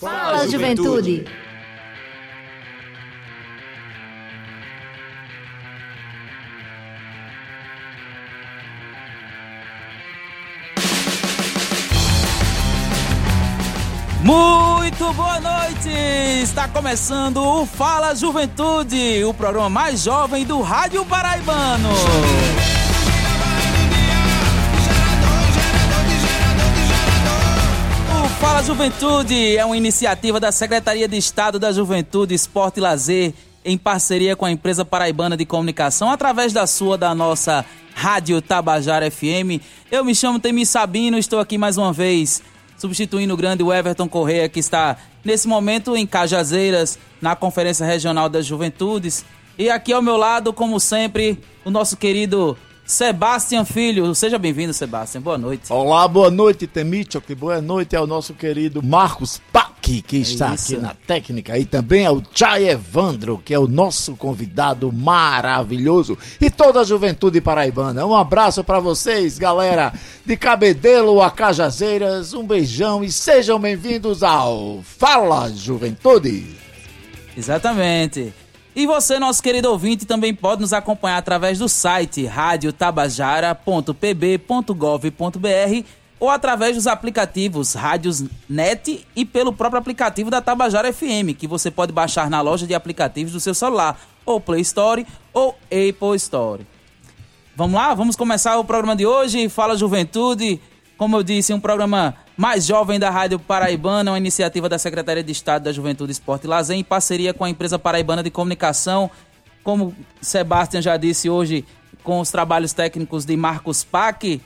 Fala, juventude. Muito boa noite! Está começando o Fala Juventude, o programa mais jovem do Rádio Paraibano. Fala Juventude é uma iniciativa da Secretaria de Estado da Juventude, Esporte e Lazer, em parceria com a empresa paraibana de comunicação, através da sua, da nossa Rádio Tabajara FM. Eu me chamo Temi Sabino, estou aqui mais uma vez substituindo o grande Everton Correia, que está nesse momento em Cajazeiras, na Conferência Regional das Juventudes. E aqui ao meu lado, como sempre, o nosso querido Sebastião Filho. Seja bem-vindo, Sebastião. Boa noite. Olá, boa noite, Temício. Que boa noite ao nosso querido Marcos Pac, que está Isso. aqui na técnica. E também ao Chay Evandro, que é o nosso convidado maravilhoso. E toda a juventude paraibana. Um abraço para vocês, galera de Cabedelo a Cajazeiras. Um beijão e sejam bem-vindos ao Fala Juventude. Exatamente. E você, nosso querido ouvinte, também pode nos acompanhar através do site radiotabajara.pb.gov.br ou através dos aplicativos Rádios Net e pelo próprio aplicativo da Tabajara FM, que você pode baixar na loja de aplicativos do seu celular, ou Play Store ou Apple Store. Vamos lá, vamos começar o programa de hoje. Fala Juventude. Como eu disse, um programa mais jovem da Rádio Paraibana, uma iniciativa da Secretaria de Estado da Juventude, Esporte e Lazer, em parceria com a empresa paraibana de comunicação. Como Sebastião já disse hoje, com os trabalhos técnicos de Marcos Pac.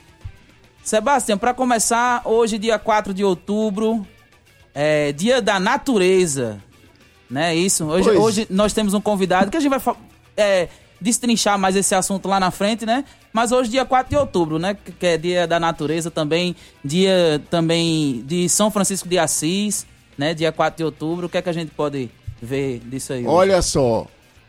Sebastião, para começar, hoje, dia 4 de outubro, é dia da natureza. Né? Isso. Hoje, Pois. hoje nós temos um convidado que a gente vai é, destrinchar mais esse assunto lá na frente, né? Mas hoje, dia 4 de outubro, né? Que é dia da natureza também, dia também de São Francisco de Assis, né? Dia 4 de outubro. O que é que a gente pode ver disso aí? hoje? Olha só,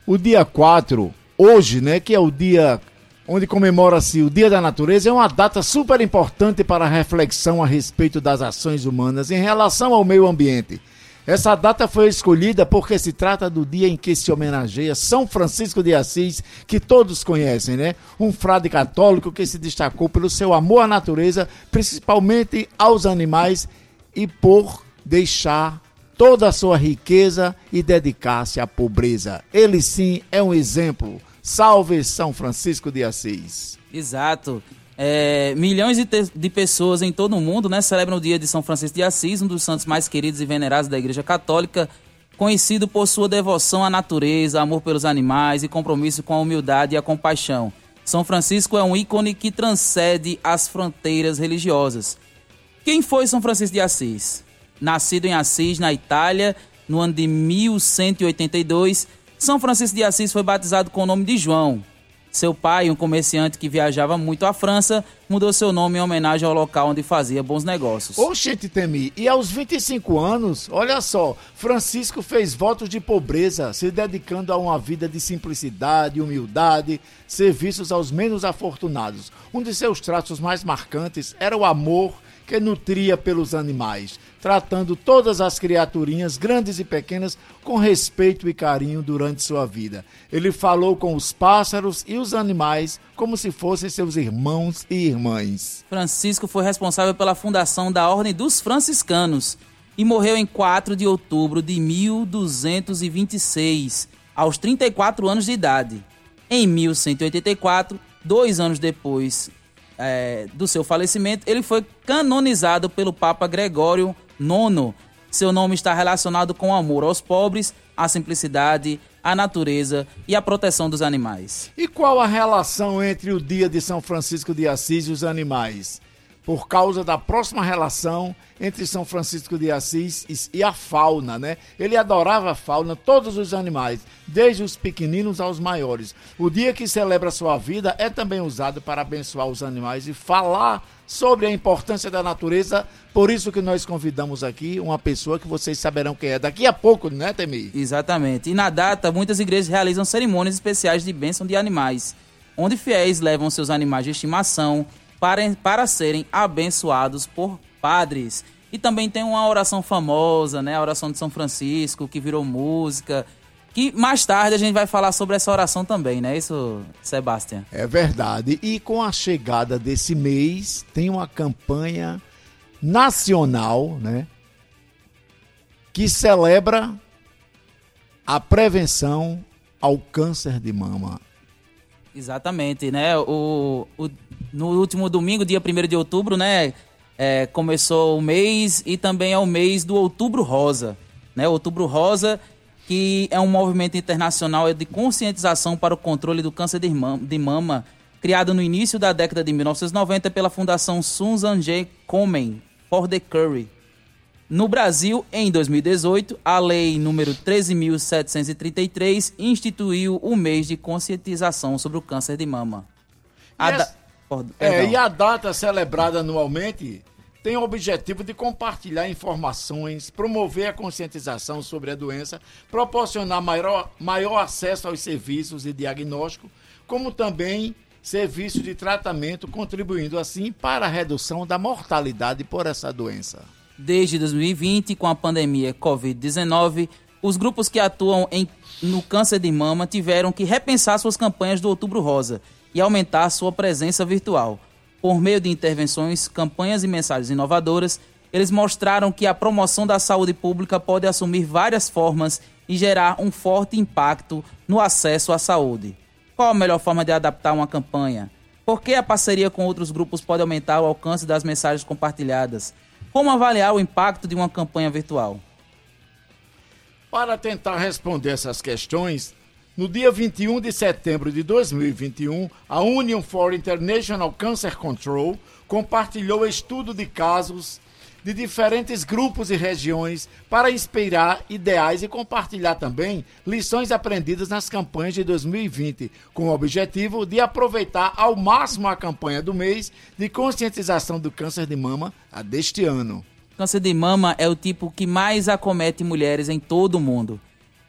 o dia 4, hoje, né, que é o dia onde comemora-se o Dia da Natureza, é uma data super importante para a reflexão a respeito das ações humanas em relação ao meio ambiente. Essa data foi escolhida porque se trata do dia em que se homenageia São Francisco de Assis, que todos conhecem, né? Um frade católico que se destacou pelo seu amor à natureza, principalmente aos animais e por deixar toda a sua riqueza e dedicar-se à pobreza. Ele sim é um exemplo. Salve São Francisco de Assis. Exato. É, milhões de, de pessoas em todo o mundo né, celebram o dia de São Francisco de Assis, um dos santos mais queridos e venerados da Igreja Católica, conhecido por sua devoção à natureza, amor pelos animais e compromisso com a humildade e a compaixão. São Francisco é um ícone que transcende as fronteiras religiosas. Quem foi São Francisco de Assis? Nascido em Assis, na Itália, no ano de 1182, São Francisco de Assis foi batizado com o nome de João. Seu pai, um comerciante que viajava muito à França, mudou seu nome em homenagem ao local onde fazia bons negócios. Oxente Temi, e aos 25 anos, olha só, Francisco fez votos de pobreza, se dedicando a uma vida de simplicidade, humildade, serviços aos menos afortunados. Um de seus traços mais marcantes era o amor que nutria pelos animais, tratando todas as criaturinhas, grandes e pequenas, com respeito e carinho durante sua vida. Ele falou com os pássaros e os animais como se fossem seus irmãos e irmãs. Francisco foi responsável pela fundação da Ordem dos Franciscanos e morreu em 4 de outubro de 1226, aos 34 anos de idade. Em 1184, dois anos depois é, do seu falecimento, ele foi canonizado pelo Papa Gregório IX. Seu nome está relacionado com o amor aos pobres, à simplicidade, à natureza e à proteção dos animais. E qual a relação entre o dia de São Francisco de Assis e os animais? Por causa da próxima relação entre São Francisco de Assis e- a fauna, né? Ele adorava a fauna, todos os animais, desde os pequeninos aos maiores. O dia que celebra sua vida é também usado para abençoar os animais e falar sobre a importância da natureza. Por isso que nós convidamos aqui uma pessoa que vocês saberão quem é daqui a pouco, né, Temi? Exatamente. E na data, muitas igrejas realizam cerimônias especiais de bênção de animais, onde fiéis levam seus animais de estimação para, para serem abençoados por padres. E também tem uma oração famosa, né? A oração de São Francisco, que virou música. Que mais tarde a gente vai falar sobre essa oração também, né? Isso, Sebastião? É verdade. E com a chegada desse mês, tem uma campanha nacional, né? Que celebra a prevenção ao câncer de mama. Exatamente, né? O, o, no último domingo, dia 1 de outubro, né? É, começou o mês e também é o mês do Outubro Rosa. Né? Outubro Rosa, que é um movimento internacional de conscientização para o controle do câncer de mama, de mama criado no início da década de 1990 pela Fundação Susan J. Komen for the Curry. No Brasil, em 2018, a lei número 13.733 instituiu o mês de conscientização sobre o câncer de mama. A da... é, e a data celebrada anualmente tem o objetivo de compartilhar informações, promover a conscientização sobre a doença, proporcionar maior, maior acesso aos serviços de diagnóstico, como também serviços de tratamento, contribuindo assim para a redução da mortalidade por essa doença. Desde 2020, com a pandemia Covid-19, os grupos que atuam em, no câncer de mama tiveram que repensar suas campanhas do Outubro Rosa e aumentar sua presença virtual. Por meio de intervenções, campanhas e mensagens inovadoras, eles mostraram que a promoção da saúde pública pode assumir várias formas e gerar um forte impacto no acesso à saúde. Qual a melhor forma de adaptar uma campanha? Por que a parceria com outros grupos pode aumentar o alcance das mensagens compartilhadas? Como avaliar o impacto de uma campanha virtual? Para tentar responder essas questões, no dia 21 de setembro de 2021, a Union for International Cancer Control compartilhou estudo de casos de diferentes grupos e regiões para inspirar ideais e compartilhar também lições aprendidas nas campanhas de 2020, com o objetivo de aproveitar ao máximo a campanha do mês de conscientização do câncer de mama a deste ano. Câncer de mama é o tipo que mais acomete mulheres em todo o mundo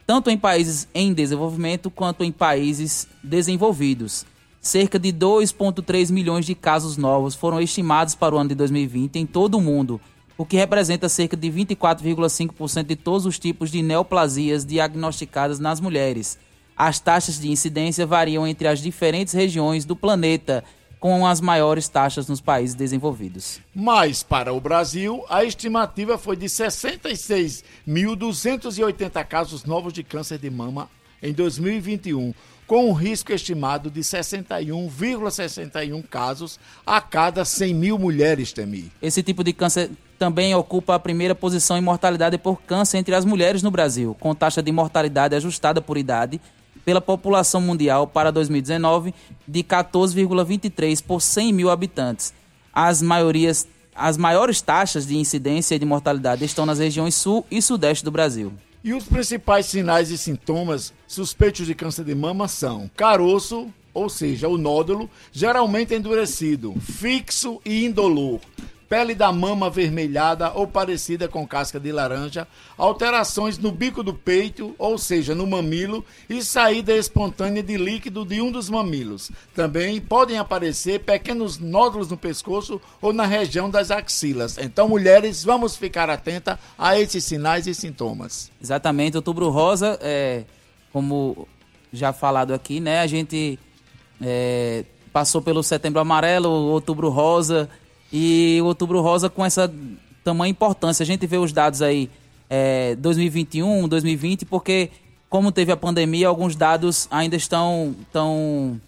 tanto em países em desenvolvimento quanto em países desenvolvidos. Cerca de 2,3 milhões de casos novos foram estimados para o ano de 2020 em todo o mundo, o que representa cerca de 24,5% de todos os tipos de neoplasias diagnosticadas nas mulheres. As taxas de incidência variam entre as diferentes regiões do planeta com as maiores taxas nos países desenvolvidos. Mas, para o Brasil, a estimativa foi de 66.280 casos novos de câncer de mama em 2021, com um risco estimado de 61,61 casos a cada 100 mil mulheres, Temi. Esse tipo de câncer também ocupa a primeira posição em mortalidade por câncer entre as mulheres no Brasil, com taxa de mortalidade ajustada por idade pela população mundial para 2019 de 14,23 por 100 mil habitantes. As, maiorias, as maiores taxas de incidência e de mortalidade estão nas regiões sul e sudeste do Brasil. E os principais sinais e sintomas suspeitos de câncer de mama são caroço, ou seja, o nódulo, geralmente endurecido, fixo e indolor, pele da mama avermelhada ou parecida com casca de laranja, alterações no bico do peito, ou seja, no mamilo, e saída espontânea de líquido de um dos mamilos. Também podem aparecer pequenos nódulos no pescoço ou na região das axilas. Então, mulheres, vamos ficar atenta a esses sinais e sintomas. Exatamente, outubro rosa, é, como já falado aqui, né? A gente é, passou pelo setembro amarelo, outubro rosa e o Outubro Rosa com essa tamanha importância. A gente vê os dados aí é, 2021, 2020, porque como teve a pandemia, alguns dados ainda estão, tão,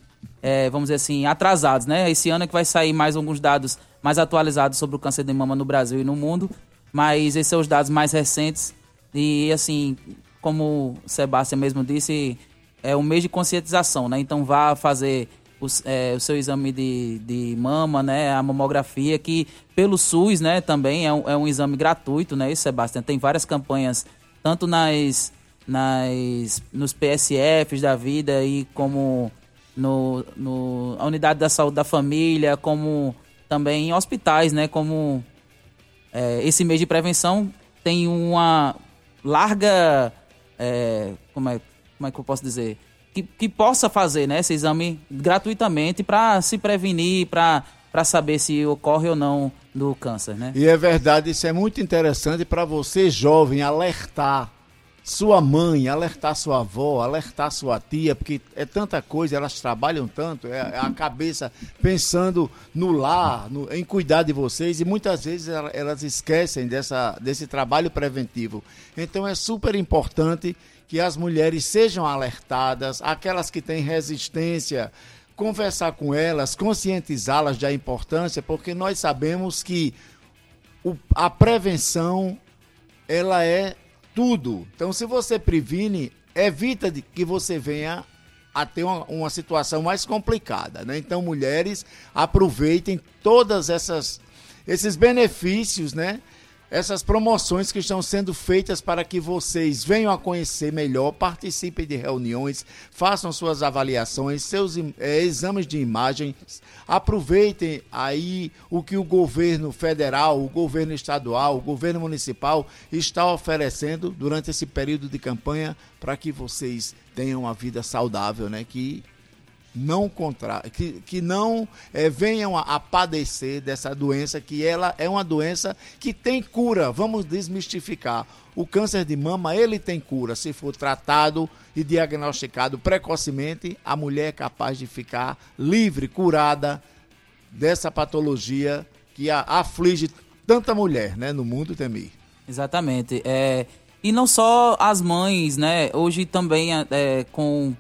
é, vamos dizer assim, atrasados, né? Esse ano é que vai sair mais alguns dados mais atualizados sobre o câncer de mama no Brasil e no mundo, mas esses são os dados mais recentes e, assim, como o Sebastião mesmo disse, é um mês de conscientização, né? Então vá fazer o, é, o seu exame de, de mama, né? A mamografia, que pelo SUS, né, também é um, é um exame gratuito, né, isso, Sebastião? Tem várias campanhas, tanto nas, nas nos PSFs da vida e como no, no a unidade da saúde da família, como também em hospitais, né? Como é, esse mês de prevenção tem uma larga. É, como, é, como é que eu posso dizer? Que, que possa fazer né, esse exame gratuitamente para se prevenir, para saber se ocorre ou não do câncer, né? E é verdade, isso é muito interessante para você jovem alertar sua mãe, alertar sua avó, alertar sua tia, porque é tanta coisa, elas trabalham tanto, é, é a cabeça pensando no lar, no, em cuidar de vocês, e muitas vezes elas esquecem dessa, desse trabalho preventivo. Então é super importante que as mulheres sejam alertadas, aquelas que têm resistência, conversar com elas, conscientizá-las da importância, porque nós sabemos que o, a prevenção ela é tudo. Então, se você previne, evita de que você venha a ter uma, uma situação mais complicada, né? Então, mulheres, aproveitem todas essas esses benefícios, né? Essas promoções que estão sendo feitas para que vocês venham a conhecer melhor, participem de reuniões, façam suas avaliações, seus é, exames de imagens, aproveitem aí o que o governo federal, o governo estadual, o governo municipal está oferecendo durante esse período de campanha para que vocês tenham uma vida saudável, né? Que não contra, que, que não é, venham a, a, padecer dessa doença, que ela é uma doença que tem cura. Vamos desmistificar. O câncer de mama, ele tem cura. Se for tratado e diagnosticado precocemente, a mulher é capaz de ficar livre, curada dessa patologia que a, aflige tanta mulher né, no mundo, Temir. Exatamente. É, e não só as mães, né? Hoje também é, com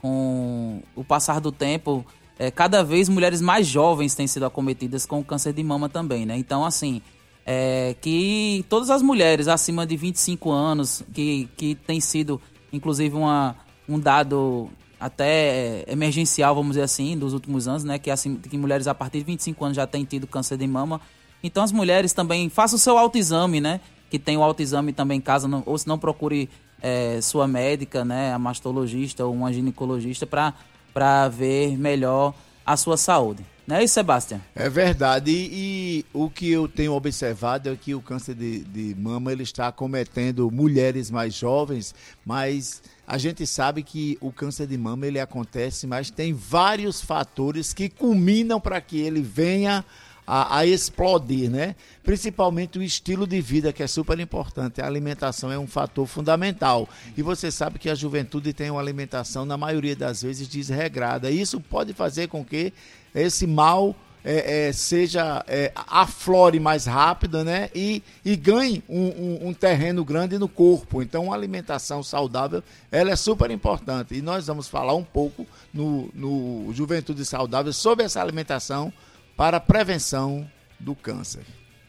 com o passar do tempo, é, cada vez mulheres mais jovens têm sido acometidas com câncer de mama também, né? Então, assim, é, que todas as mulheres acima de 25 anos, que, que tem sido, inclusive, uma, um dado até emergencial, vamos dizer assim, dos últimos anos, né? Que, assim, que mulheres a partir de 25 anos já têm tido câncer de mama. Então, as mulheres também façam o seu autoexame, né? Que tem o autoexame também em casa, ou se não procure é, sua médica, né, a mastologista ou uma ginecologista, para ver melhor a sua saúde. Não é isso, Sebastião? É verdade. E, e, o que eu tenho observado é que o câncer de, de mama ele está cometendo mulheres mais jovens, mas a gente sabe que o câncer de mama ele acontece, mas tem vários fatores que culminam para que ele venha a, a, explodir, né? Principalmente o estilo de vida, que é super importante. A alimentação é um fator fundamental. E você sabe que a juventude tem uma alimentação, na maioria das vezes, desregrada. Isso pode fazer com que esse mal é, é, seja é, aflore mais rápido, né? E, e ganhe um, um, um, terreno grande no corpo. Então, uma alimentação saudável, ela é super importante. E nós vamos falar um pouco no, no Juventude Saudável sobre essa alimentação para a prevenção do câncer.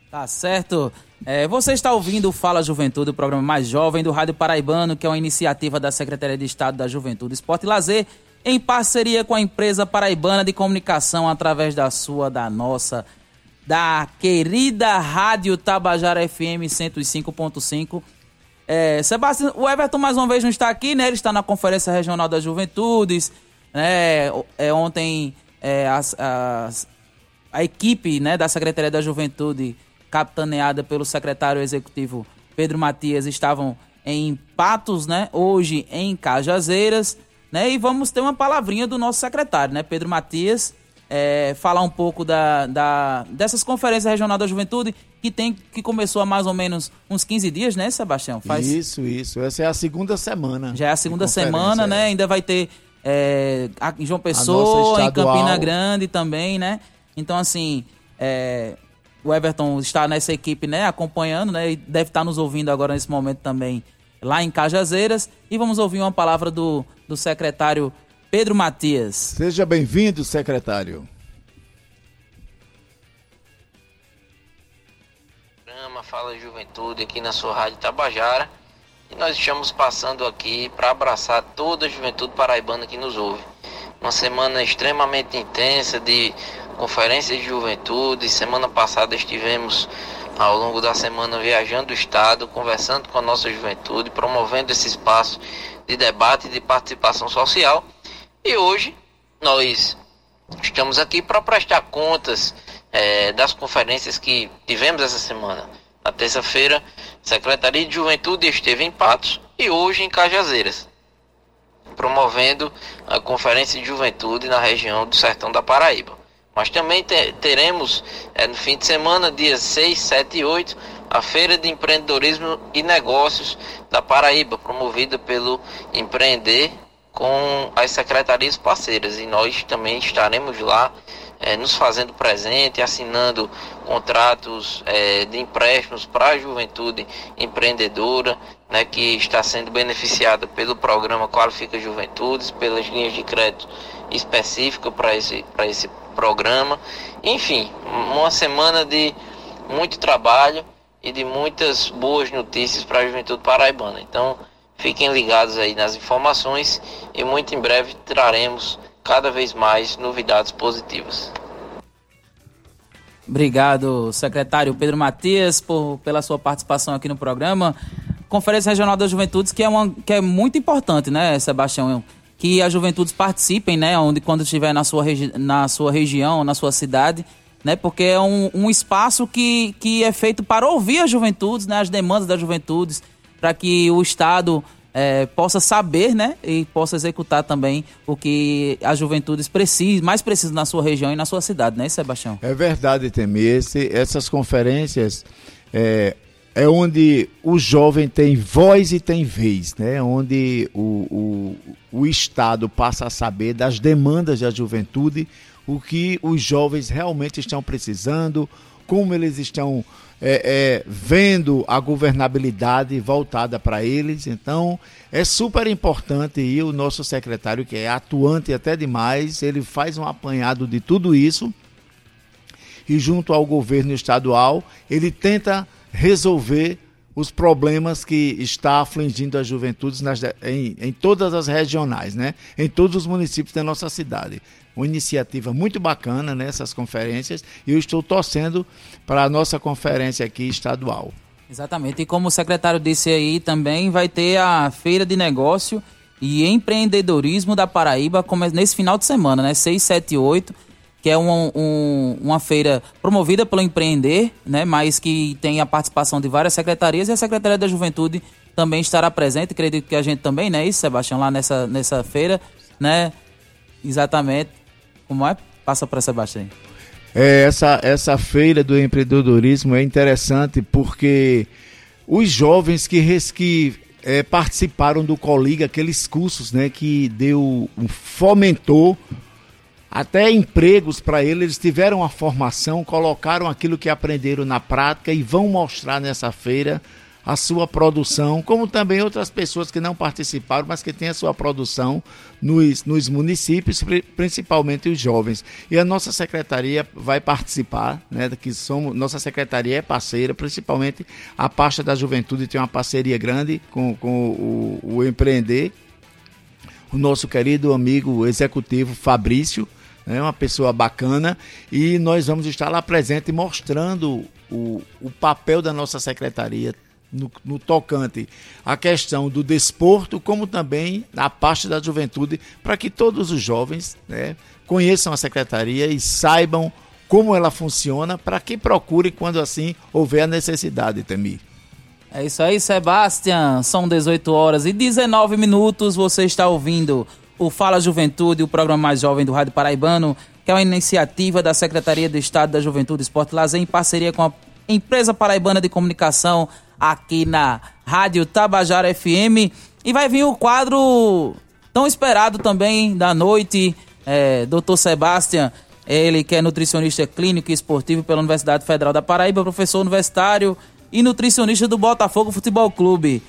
Tá certo. É, você está ouvindo o Fala Juventude, o programa mais jovem do Rádio Paraibano, que é uma iniciativa da Secretaria de Estado da Juventude, Esporte e Lazer, em parceria com a empresa paraibana de comunicação, através da sua, da nossa, da querida Rádio Tabajara FM 105.5. É, Sebastião, o Everton mais uma vez não está aqui, né? Ele está na Conferência Regional das Juventudes. Né? É, ontem é, as, as a equipe né, da Secretaria da Juventude, capitaneada pelo secretário executivo Pedro Matias, estavam em Patos, né? Hoje em Cajazeiras, né? E vamos ter uma palavrinha do nosso secretário, né? Pedro Matias, é, falar um pouco da, da, dessas conferências regional da juventude que tem que começou há mais ou menos uns 15 dias, né, Sebastião? Faz... Isso, isso. Essa é a segunda semana. Já é a segunda semana, né? é. né? Ainda vai ter é, em João Pessoa, em Campina Grande também, né? Então, assim, é, o Everton está nessa equipe, né, acompanhando, né, e deve estar nos ouvindo agora nesse momento também lá em Cajazeiras. E vamos ouvir uma palavra do, do secretário Pedro Matias. Seja bem-vindo, secretário. Fala Juventude aqui na sua Rádio Tabajara. E nós estamos passando aqui para abraçar toda a juventude paraibana que nos ouve. Uma semana extremamente intensa de conferência de juventude. Semana passada estivemos ao longo da semana viajando o estado, conversando com a nossa juventude, promovendo esse espaço de debate e de participação social. E hoje nós estamos aqui para prestar contas é, das conferências que tivemos essa semana. Na terça-feira, Secretaria de Juventude esteve em Patos e hoje em Cajazeiras, promovendo a Conferência de Juventude na região do Sertão da Paraíba. Mas também te, teremos é, no fim de semana, dias 6, 7 e 8, a Feira de Empreendedorismo e Negócios da Paraíba, promovida pelo Empreender com as secretarias parceiras. E nós também estaremos lá é, nos fazendo presente, assinando contratos é, de empréstimos para a juventude empreendedora, né, que está sendo beneficiada pelo programa Qualifica Juventudes, pelas linhas de crédito específicas para esse, esse programa. Enfim, uma semana de muito trabalho e de muitas boas notícias para a juventude paraibana. Então, fiquem ligados aí nas informações e muito em breve traremos cada vez mais novidades positivas. Obrigado, secretário Pedro Matias, por, pela sua participação aqui no programa. Conferência Regional das Juventudes, que é, uma, que é muito importante, né, Sebastião? Que as juventudes participem, né, onde, quando estiver na sua, na sua região, na sua cidade, né, porque é um, um espaço que, que é feito para ouvir as juventudes, né, as demandas das juventudes, para que o Estado é, possa saber, né, e possa executar também o que as juventudes precisam, mais precisam na sua região e na sua cidade, né, Sebastião? É verdade, Temir. Esse, essas conferências é, é onde o jovem tem voz e tem vez, né? Onde o, o, o Estado passa a saber das demandas da juventude, o que os jovens realmente estão precisando, como eles estão é, é, vendo a governabilidade voltada para eles. Então, é super importante e o nosso secretário, que é atuante até demais, ele faz um apanhado de tudo isso e, junto ao governo estadual, ele tenta resolver os problemas que está afligindo as juventudes nas, em, em todas as regionais, né? em todos os municípios da nossa cidade uma iniciativa muito bacana nessas conferências e eu estou torcendo para a nossa conferência aqui estadual. Exatamente. E como o secretário disse aí, também vai ter a Feira de Negócio e Empreendedorismo da Paraíba nesse final de semana, né? 6, 7 e 8, que é um, um, uma feira promovida pelo Empreender, né? Mas que tem a participação de várias secretarias e a Secretaria da Juventude também estará presente. Acredito que a gente também, né? Isso, Sebastião, lá nessa, nessa feira, né? Exatamente. Como é? Passa para Sebastião. É, essa, essa feira do empreendedorismo é interessante porque os jovens que, que é, participaram do Coliga, aqueles cursos né, que deu, fomentou até empregos para eles, eles tiveram a formação, colocaram aquilo que aprenderam na prática e vão mostrar nessa feira a sua produção, como também outras pessoas que não participaram, mas que têm a sua produção nos, nos municípios, principalmente os jovens. E a nossa secretaria vai participar, né, que somos, nossa secretaria é parceira, principalmente a pasta da juventude tem uma parceria grande com, com o, o Empreender, o nosso querido amigo executivo Fabrício, é uma pessoa bacana e nós vamos estar lá presente mostrando o, o papel da nossa secretaria no, no, tocante à questão do desporto, como também na parte da juventude, para que todos os jovens né, conheçam a secretaria e saibam como ela funciona, para que procure quando assim houver a necessidade, Temir. É isso aí, Sebastião. São 18 horas e 19 minutos. Você está ouvindo o Fala Juventude, o programa mais jovem do Rádio Paraibano, que é uma iniciativa da Secretaria de Estado da Juventude, Esporte e Lazer, em parceria com a Empresa Paraibana de Comunicação, aqui na Rádio Tabajara FM. E vai vir o quadro tão esperado também da noite, é, Dr. Sebastião, ele que é nutricionista clínico e esportivo pela Universidade Federal da Paraíba, professor universitário e nutricionista do Botafogo Futebol Clube.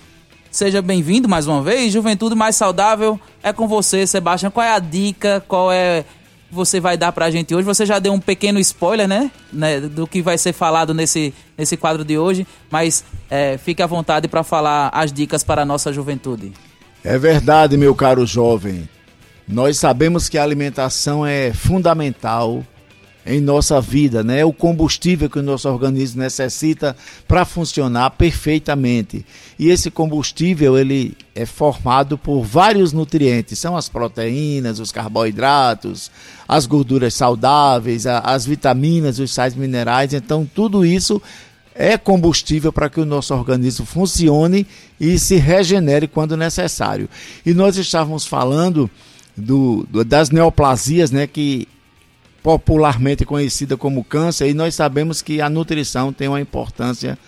Seja bem-vindo mais uma vez. Juventude mais saudável é com você, Sebastião. Qual é a dica? Qual é você vai dar pra gente hoje. Você já deu um pequeno spoiler, né? né do que vai ser falado nesse, nesse quadro de hoje, mas é, fique à vontade para falar as dicas para a nossa juventude. É verdade, meu caro jovem. Nós sabemos que a alimentação é fundamental em nossa vida, né? O combustível que o nosso organismo necessita para funcionar perfeitamente. E esse combustível ele é formado por vários nutrientes, são as proteínas, os carboidratos, as gorduras saudáveis, as vitaminas, os sais minerais. Então tudo isso é combustível para que o nosso organismo funcione e se regenere quando necessário. E nós estávamos falando do, do das neoplasias, né, que popularmente conhecida como câncer, e nós sabemos que a nutrição tem uma importância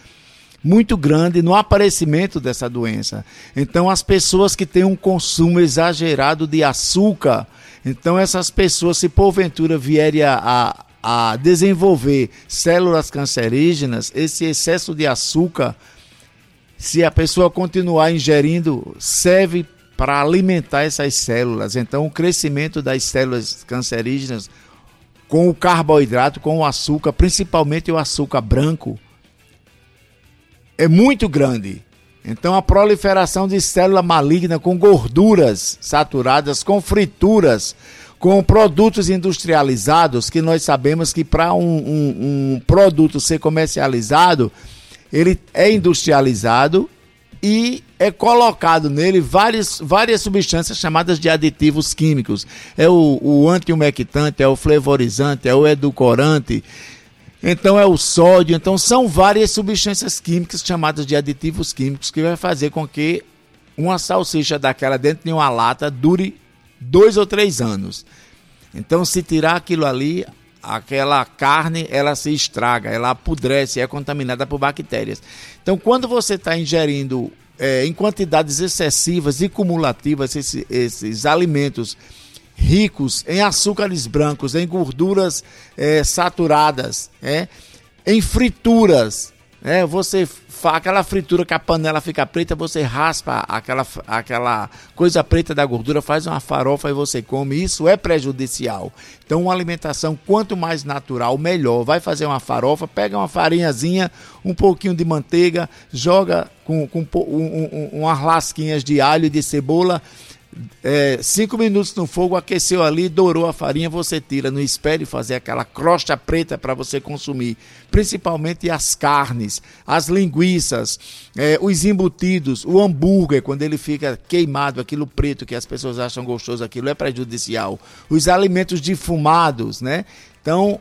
muito grande no aparecimento dessa doença. Então, as pessoas que têm um consumo exagerado de açúcar, então essas pessoas, se porventura vierem a, a, desenvolver células cancerígenas, esse excesso de açúcar, se a pessoa continuar ingerindo, serve para alimentar essas células. Então, o crescimento das células cancerígenas com o carboidrato, com o açúcar, principalmente o açúcar branco, é muito grande. Então, a proliferação de célula maligna com gorduras saturadas, com frituras, com produtos industrializados, que nós sabemos que para um, um, um, produto ser comercializado, ele é industrializado e é colocado nele várias, várias substâncias chamadas de aditivos químicos. É o, o antiumectante, é o flavorizante, é o edulcorante, então é o sódio, então são várias substâncias químicas chamadas de aditivos químicos que vai fazer com que uma salsicha daquela dentro de uma lata dure dois ou três anos. Então se tirar aquilo ali, aquela carne ela se estraga, ela apodrece, é contaminada por bactérias. Então quando você está ingerindo é, em quantidades excessivas e cumulativas esses, esses alimentos ricos em açúcares brancos, em gorduras é, saturadas, é, em frituras. É, você aquela fritura que a panela fica preta, você raspa aquela, aquela coisa preta da gordura, faz uma farofa e você come. Isso é prejudicial. Então, uma alimentação quanto mais natural, melhor. Vai fazer uma farofa, pega uma farinhazinha, um pouquinho de manteiga, joga com, com um, um, umas lasquinhas de alho e de cebola é, cinco minutos no fogo, aqueceu ali, dourou a farinha, você tira, não espere fazer aquela crosta preta para você consumir. Principalmente as carnes, as linguiças, é, os embutidos, o hambúrguer, quando ele fica queimado, aquilo preto que as pessoas acham gostoso, aquilo é prejudicial. Os alimentos defumados, né? Então,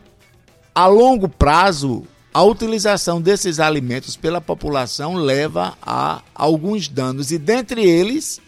a longo prazo, a utilização desses alimentos pela população leva a alguns danos, e dentre eles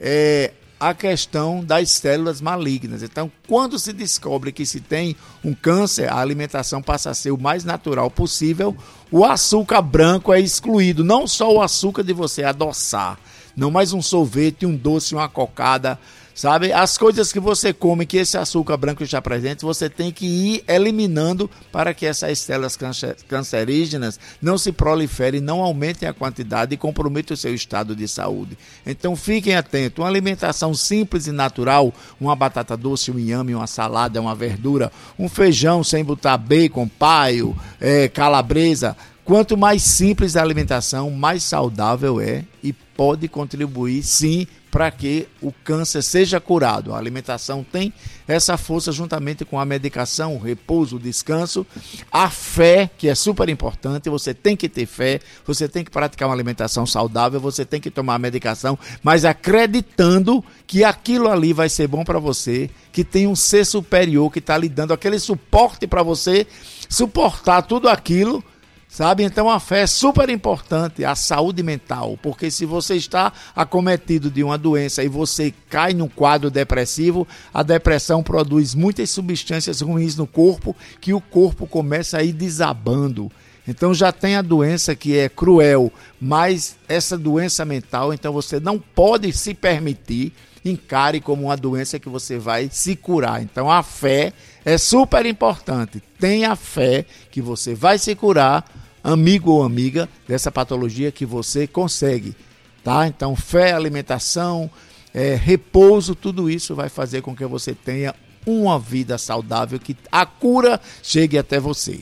é, a questão das células malignas. Então, quando se descobre que se tem um câncer, a alimentação passa a ser o mais natural possível. O açúcar branco é excluído, não só o açúcar de você adoçar, não mais um sorvete, um doce, uma cocada Sabe? As coisas que você come, que esse açúcar branco está presente, você tem que ir eliminando para que essas células cancerígenas não se proliferem, não aumentem a quantidade e comprometam o seu estado de saúde. Então fiquem atentos. Uma alimentação simples e natural, uma batata doce, um inhame, uma salada, uma verdura, um feijão sem botar bacon, paio, é, calabresa. Quanto mais simples a alimentação, mais saudável é e pode contribuir sim para que o câncer seja curado. A alimentação tem essa força juntamente com a medicação, o repouso, o descanso, a fé, que é super importante. Você tem que ter fé, você tem que praticar uma alimentação saudável, você tem que tomar a medicação, mas acreditando que aquilo ali vai ser bom para você, que tem um ser superior que está lhe dando aquele suporte para você suportar tudo aquilo Sabe? Então a fé é super importante, a saúde mental, porque se você está acometido de uma doença e você cai num quadro depressivo, a depressão produz muitas substâncias ruins no corpo que o corpo começa a ir desabando. Então já tem a doença que é cruel, mas essa doença mental, então você não pode se permitir encare como uma doença que você vai se curar. Então a fé é super importante. Tenha fé que você vai se curar, amigo ou amiga, dessa patologia que você consegue. Tá? Então fé, alimentação, é, repouso, tudo isso vai fazer com que você tenha uma vida saudável, que a cura chegue até você.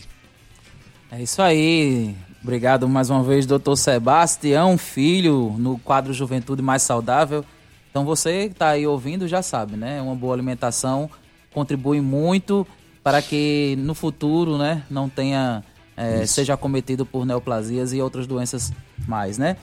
É isso aí. Obrigado mais uma vez, doutor Sebastião Filho, no quadro Juventude Mais Saudável. Então você que está aí ouvindo já sabe, né? Uma boa alimentação contribui muito para que no futuro, né, não tenha é, seja acometido por neoplasias e outras doenças mais, né?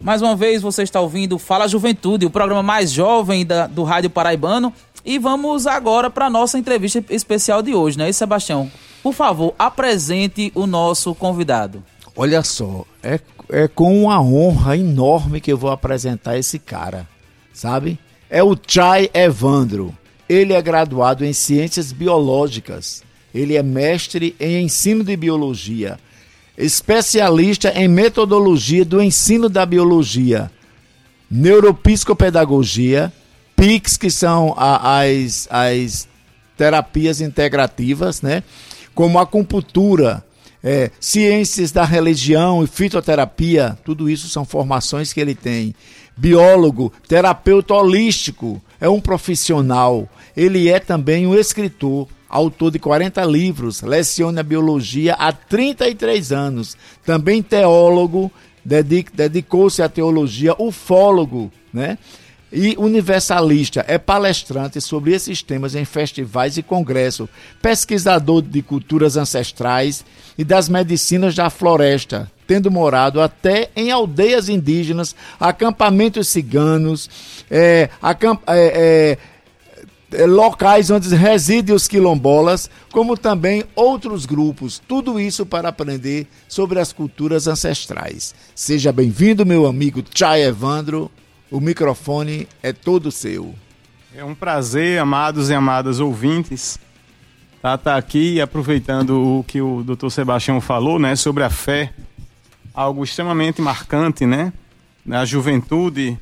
Mais uma vez você está ouvindo Fala Juventude, o programa mais jovem da, do rádio paraibano. E vamos agora para a nossa entrevista especial de hoje, né, Sebastião? Por favor, apresente o nosso convidado. Olha só, é, é com uma honra enorme que eu vou apresentar esse cara sabe? É o Chai Evandro. Ele é graduado em ciências biológicas. Ele é mestre em ensino de biologia, especialista em metodologia do ensino da biologia, neuropsicopedagogia, PICs, que são as, as terapias integrativas, né? como acupuntura, é, ciências da religião e fitoterapia, tudo isso são formações que ele tem. Biólogo, terapeuta holístico, é um profissional. Ele é também um escritor, autor de 40 livros, leciona biologia há 33 anos. Também teólogo, dedicou-se à teologia, ufólogo, né? e universalista, é palestrante sobre esses temas em festivais e congressos, pesquisador de culturas ancestrais e das medicinas da floresta, tendo morado até em aldeias indígenas, acampamentos ciganos, é, acamp é, é, é, locais onde residem os quilombolas, como também outros grupos. Tudo isso para aprender sobre as culturas ancestrais. Seja bem-vindo, meu amigo Chay Evandro. O microfone é todo seu. É um prazer, amados e amadas ouvintes, estar tá, tá aqui aproveitando o que o Dr. Sebastião falou, né, sobre a fé, algo extremamente marcante, né, na juventude,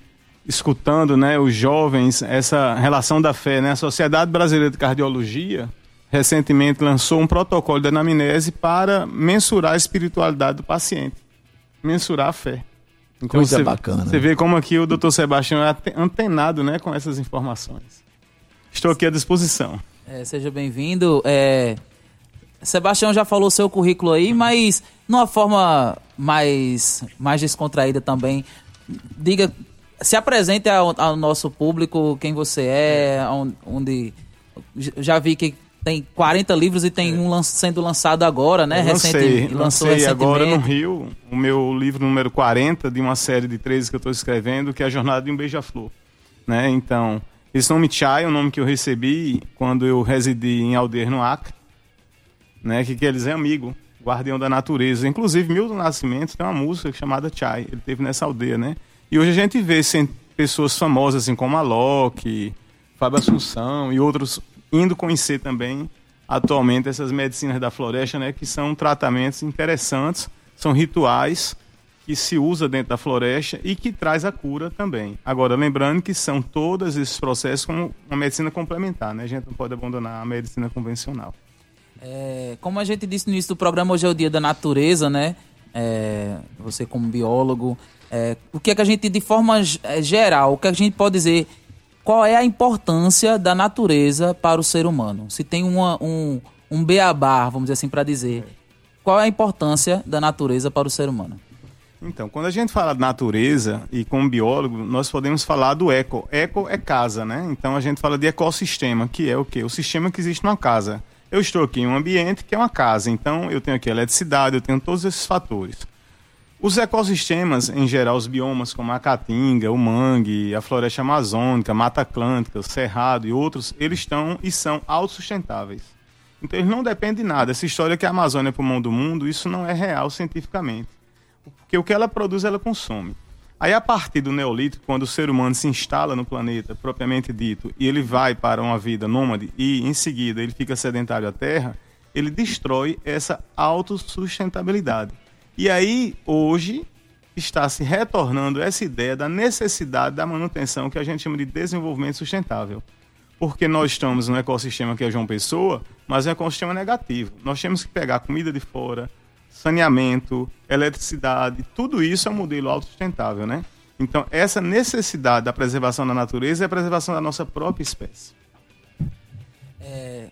escutando, né, os jovens, essa relação da fé, né, a Sociedade Brasileira de Cardiologia recentemente lançou um protocolo de anamnese para mensurar a espiritualidade do paciente, mensurar a fé. Então, Coisa você, bacana. Você vê como aqui o Dr. Sebastião é antenado né, com essas informações. Estou aqui à disposição. É, seja bem-vindo. É, Sebastião já falou seu currículo aí, mas numa forma mais, mais descontraída também. Diga, se apresente ao, ao nosso público quem você é, onde já vi que tem 40 livros e tem é. um lan sendo lançado agora, né? Eu lancei, Recente, lancei agora no Rio o meu livro número 40 de uma série de 13 que eu estou escrevendo, que é A Jornada de um Beija-Flor. Né? Então, esse nome Chai é o nome que eu recebi quando eu residi em Aldeia, no Acre, né? que quer dizer amigo, guardião da natureza. Inclusive, Milton Nascimento tem uma música chamada Chai, ele teve nessa aldeia, né? E hoje a gente vê pessoas famosas assim como a Locke, Fábio Assunção e outros indo conhecer também atualmente essas medicinas da floresta, né, que são tratamentos interessantes, são rituais que se usa dentro da floresta e que traz a cura também. Agora, lembrando que são todos esses processos com uma medicina complementar, né? A gente não pode abandonar a medicina convencional. É, como a gente disse no início do programa, hoje é o dia da natureza, né? É, você como biólogo, é, o que é que a gente, de forma é, geral, o que a gente pode dizer qual é a importância da natureza para o ser humano. Se tem uma, um, um beabá, vamos dizer assim, para dizer, qual é a importância da natureza para o ser humano? Então, quando a gente fala de natureza, e como biólogo, nós podemos falar do eco. Eco é casa, né? Então a gente fala de ecossistema, que é o quê? O sistema que existe numa casa. Eu estou aqui em um ambiente que é uma casa, então eu tenho aqui eletricidade, eu tenho todos esses fatores. Os ecossistemas, em geral, os biomas como a caatinga, o mangue, a floresta amazônica, a mata atlântica, o cerrado e outros, eles estão e são autossustentáveis. Então eles não dependem de nada. Essa história que a Amazônia é pulmão do mundo, isso não é real cientificamente. Porque o que ela produz, ela consome. Aí, a partir do Neolítico, quando o ser humano se instala no planeta, propriamente dito, e ele vai para uma vida nômade e, em seguida, ele fica sedentário à Terra, ele destrói essa autossustentabilidade. E aí, hoje, está se retornando essa ideia da necessidade da manutenção que a gente chama de desenvolvimento sustentável. Porque nós estamos no ecossistema que é João Pessoa, mas é um ecossistema negativo. Nós temos que pegar comida de fora, saneamento, eletricidade, tudo isso é um modelo autossustentável, né? Então, essa necessidade da preservação da natureza é a preservação da nossa própria espécie. É,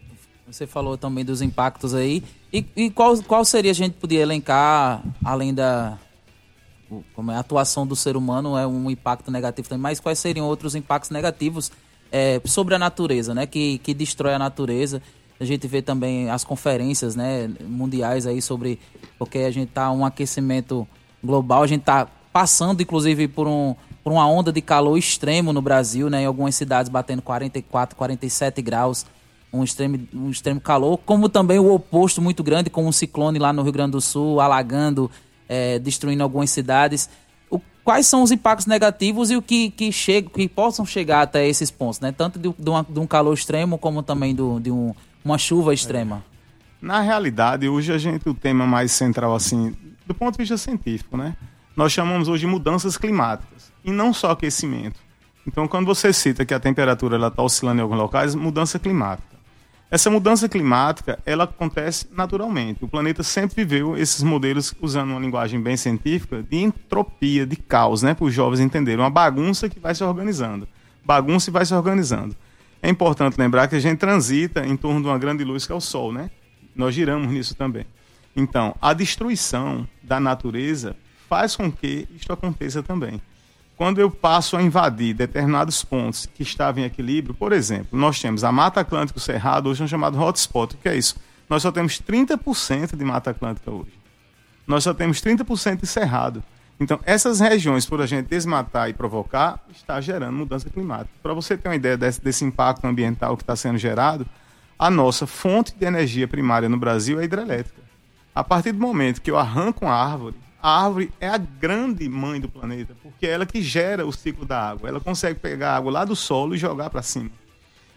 você falou também dos impactos aí. E, e qual, qual seria, a gente podia elencar, além da como é, a atuação do ser humano, é um impacto negativo também, mas quais seriam outros impactos negativos é, sobre a natureza, né? Que, que destrói a natureza. A gente vê também as conferências né, mundiais aí sobre. Porque a gente está um aquecimento global, a gente está passando, inclusive, por, um, por uma onda de calor extremo no Brasil, né? Em algumas cidades batendo 44, 47 graus um extremo, um extremo calor, como também o oposto muito grande, com um ciclone lá no Rio Grande do Sul, alagando, é, destruindo algumas cidades. Quais são os impactos negativos e o que, que, chega, que possam chegar até esses pontos, né? Tanto de, de, uma, de um calor extremo como também do, de um, uma chuva extrema. Na realidade, hoje a gente, o tema mais central, assim, do ponto de vista científico, né? Nós chamamos hoje de mudanças climáticas. E não só aquecimento. Então, quando você cita que a temperatura está oscilando em alguns locais, mudança climática. Essa mudança climática, ela acontece naturalmente. O planeta sempre viveu esses modelos, usando uma linguagem bem científica, de entropia, de caos, né? Para os jovens entenderem. Uma bagunça que vai se organizando. Bagunça e vai se organizando. É importante lembrar que a gente transita em torno de uma grande luz que é o Sol, né? Nós giramos nisso também. Então, a destruição da natureza faz com que isto aconteça também. Quando eu passo a invadir determinados pontos que estavam em equilíbrio, por exemplo, nós temos a Mata Atlântica Cerrado, hoje é chamado hotspot. O que é isso? Nós só temos 30% de Mata Atlântica hoje. Nós só temos 30% de cerrado. Então, essas regiões, por a gente desmatar e provocar, está gerando mudança climática. Para você ter uma ideia desse, desse impacto ambiental que está sendo gerado, a nossa fonte de energia primária no Brasil é hidrelétrica. A partir do momento que eu arranco uma árvore, a árvore é a grande mãe do planeta, porque é ela que gera o ciclo da água. Ela consegue pegar a água lá do solo e jogar para cima.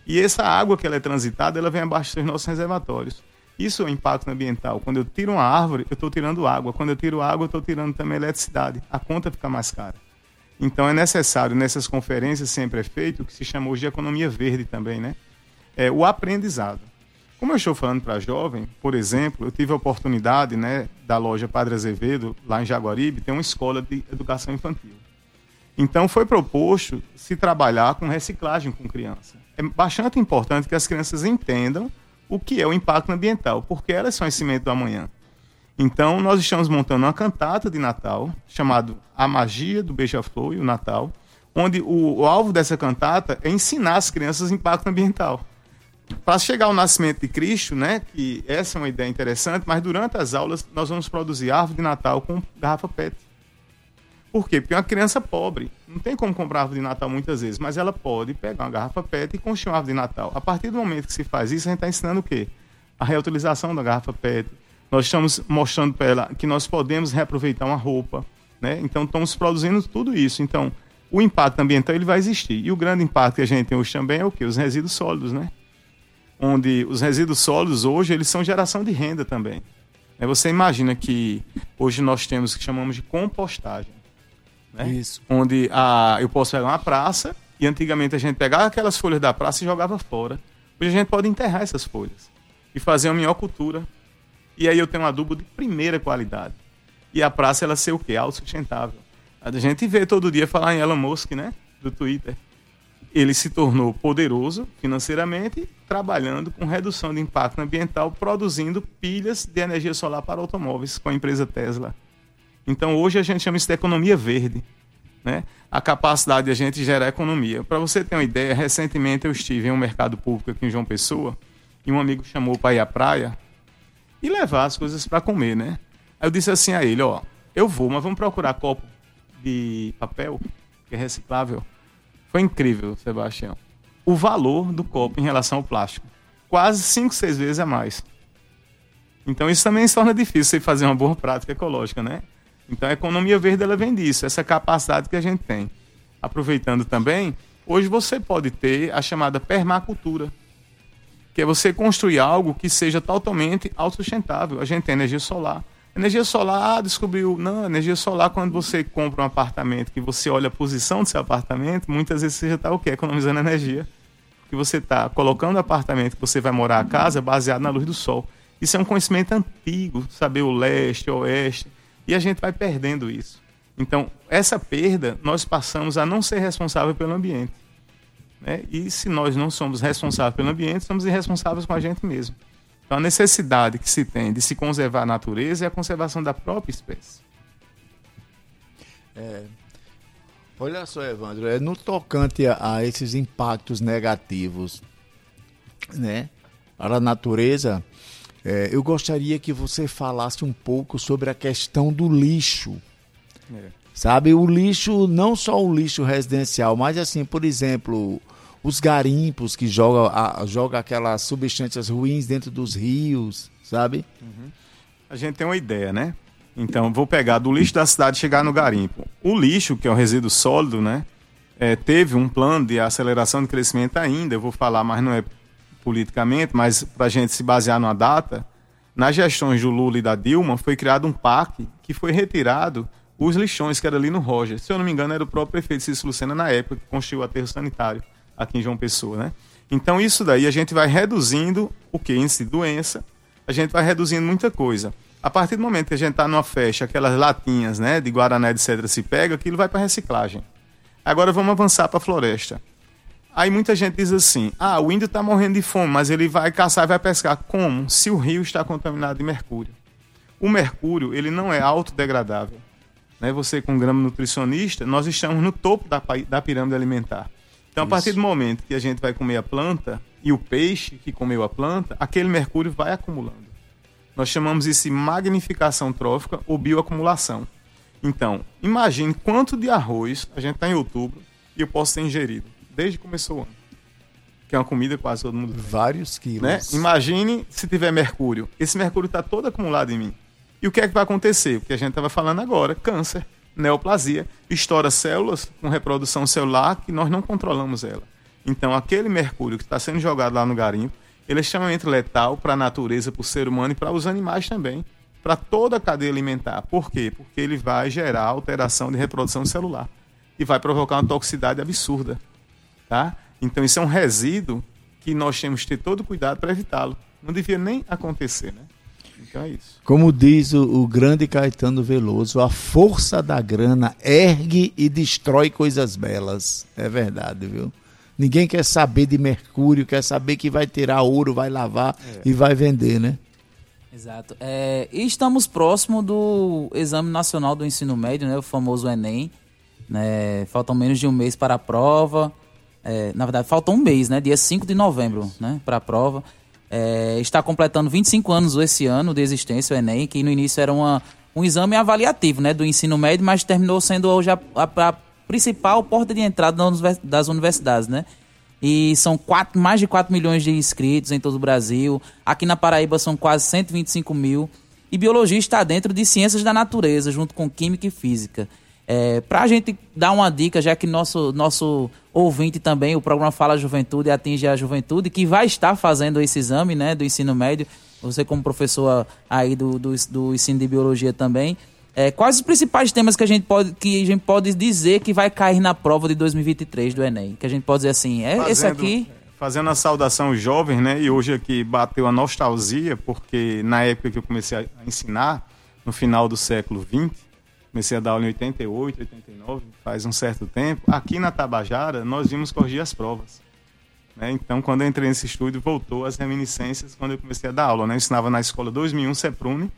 E essa água que ela é transitada, ela vem abaixo dos nossos reservatórios. Isso é o impacto ambiental. Quando eu tiro uma árvore, eu estou tirando água. Quando eu tiro água, eu estou tirando também eletricidade. A conta fica mais cara. Então é necessário, nessas conferências sempre é feito, o que se chama hoje de economia verde também, né? É o aprendizado. Como eu estou falando para jovem, por exemplo, eu tive a oportunidade, né, da loja Padre Azevedo, lá em Jaguaribe, ter uma escola de educação infantil. Então foi proposto se trabalhar com reciclagem com criança. É bastante importante que as crianças entendam o que é o impacto ambiental, porque elas são esse cimento do amanhã. Então nós estamos montando uma cantata de Natal, chamado A Magia do Beija-Flor e o Natal, onde o, o alvo dessa cantata é ensinar as crianças impacto ambiental para chegar ao nascimento de Cristo, né, que essa é uma ideia interessante, mas durante as aulas nós vamos produzir árvore de Natal com garrafa PET. Por quê? Porque uma criança pobre não tem como comprar árvore de Natal muitas vezes, mas ela pode pegar uma garrafa PET e construir uma árvore de Natal. A partir do momento que se faz isso, a gente está ensinando o quê? A reutilização da garrafa PET. Nós estamos mostrando para ela que nós podemos reaproveitar uma roupa, né? Então estamos produzindo tudo isso. Então o impacto ambiental ele vai existir. E o grande impacto que a gente tem hoje também é o quê? Os resíduos sólidos, né? onde os resíduos sólidos hoje eles são geração de renda também. É, você imagina que hoje nós temos o que chamamos de compostagem. Né? Isso. Onde a, eu posso pegar uma praça e antigamente a gente pegava aquelas folhas da praça e jogava fora. Hoje a gente pode enterrar essas folhas e fazer uma minhocultura. E aí eu tenho um adubo de primeira qualidade. E a praça ela ser o quê? Autossustentável. A gente vê todo dia falar em Elon Musk, né? Do Twitter ele se tornou poderoso financeiramente, trabalhando com redução de impacto ambiental, produzindo pilhas de energia solar para automóveis com a empresa Tesla. Então hoje a gente chama isso de economia verde. Né? A capacidade de a gente gerar economia. Para você ter uma ideia, recentemente eu estive em um mercado público aqui em João Pessoa e um amigo chamou para ir à praia e levar as coisas para comer, né? Aí eu disse assim a ele, ó, eu vou, mas vamos procurar copo de papel, que é reciclável. Foi incrível, Sebastião. O valor do copo em relação ao plástico. Quase 5, 6 vezes a mais. Então isso também se torna difícil você fazer uma boa prática ecológica, né? Então a economia verde ela vem disso, essa capacidade que a gente tem. Aproveitando também, hoje você pode ter a chamada permacultura, que é você construir algo que seja totalmente autossustentável. A gente tem energia solar. Energia solar, descobriu. Não, energia solar, quando você compra um apartamento, que você olha a posição do seu apartamento, muitas vezes você já está o quê? Economizando energia. Que você está colocando o apartamento que você vai morar a casa baseado na luz do sol. Isso é um conhecimento antigo, saber o leste, o oeste. E a gente vai perdendo isso. Então, essa perda, nós passamos a não ser responsável pelo ambiente. Né? E se nós não somos responsáveis pelo ambiente, somos irresponsáveis com a gente mesmo. Então, a necessidade que se tem de se conservar a natureza é a conservação da própria espécie. É, olha só, Evandro, é no tocante a, a esses impactos negativos né, para a natureza, é, eu gostaria que você falasse um pouco sobre a questão do lixo. É. Sabe, o lixo, não só o lixo residencial, mas assim, por exemplo, os garimpos que jogam joga aquelas substâncias ruins dentro dos rios, sabe? Uhum. A gente tem uma ideia, né? Então, vou pegar do lixo da cidade e chegar no garimpo. O lixo, que é o resíduo sólido, né? É, teve um plano de aceleração de crescimento ainda, eu vou falar, mas não é politicamente, mas para a gente se basear numa data, nas gestões do Lula e da Dilma, foi criado um parque que foi retirado os lixões que era ali no Roger. Se eu não me engano, era o próprio prefeito Cícero Lucena na época que construiu o aterro sanitário aqui em João Pessoa, né? Então isso daí a gente vai reduzindo o que índice de doença, a gente vai reduzindo muita coisa. A partir do momento que a gente está numa festa, aquelas latinhas, né, de guaraná etc se pega, aquilo vai para reciclagem. Agora vamos avançar para a floresta. Aí muita gente diz assim: "Ah, o índio está morrendo de fome, mas ele vai caçar e vai pescar como? Se o rio está contaminado de mercúrio. O mercúrio, ele não é autodegradável né, você com um grama nutricionista, nós estamos no topo da, da pirâmide alimentar. Então, a partir do momento que a gente vai comer a planta e o peixe que comeu a planta, aquele mercúrio vai acumulando. Nós chamamos isso de magnificação trófica ou bioacumulação. Então, imagine quanto de arroz a gente está em outubro e eu posso ter ingerido desde que começou o ano. Que é uma comida quase todo mundo. Vários quilos. Né? Imagine se tiver mercúrio. Esse mercúrio está todo acumulado em mim. E o que é que vai acontecer? O que a gente estava falando agora: câncer, neoplasia, estoura células com reprodução celular que nós não controlamos ela. Então, aquele mercúrio que está sendo jogado lá no garimpo, ele é extremamente letal para a natureza, para o ser humano e para os animais também, para toda a cadeia alimentar. Por quê? Porque ele vai gerar alteração de reprodução celular e vai provocar uma toxicidade absurda. Tá? Então, isso é um resíduo que nós temos que ter todo cuidado para evitá-lo. Não devia nem acontecer, né? Então é isso. Como diz o, o, grande Caetano Veloso, a força da grana ergue e destrói coisas belas. É verdade, viu? Ninguém quer saber de mercúrio, quer saber que vai tirar ouro, vai lavar é. e vai vender, né? Exato. É, e estamos próximo do Exame Nacional do Ensino Médio, né? O famoso Enem. Né? Faltam menos de um mês para a prova. É, na verdade, falta um mês, né? Dia 5 de novembro, né? Para a prova. É, está completando 25 anos esse ano de existência, o Enem, que no início era uma, um exame avaliativo né, do ensino médio, mas terminou sendo hoje a, a, a principal porta de entrada das universidades, né? E são quatro, mais de 4 milhões de inscritos em todo o Brasil. Aqui na Paraíba são quase 125 mil. E biologia está dentro de ciências da natureza, junto com química e física. É, Para a gente dar uma dica, já que nosso, nosso ouvinte também, o programa Fala Juventude atinge a juventude, que vai estar fazendo esse exame né, do ensino médio, você como professor aí do, do, do ensino de biologia também, é, quais os principais temas que a, gente pode, que a gente pode dizer que vai cair na prova de 2023 do Enem? Que a gente pode dizer assim, é Fazendo, esse aqui... Fazendo a saudação jovem, né, e hoje aqui bateu a nostalgia, porque na época que eu comecei a ensinar, no final do século XX, comecei a dar aula em 88, 89, faz um certo tempo. Aqui na Tabajara, nós vimos corrigir as provas. Né? Então, quando eu entrei nesse estúdio, voltou as reminiscências quando eu comecei a dar aula. Né? Eu ensinava na escola 2001 Seprune,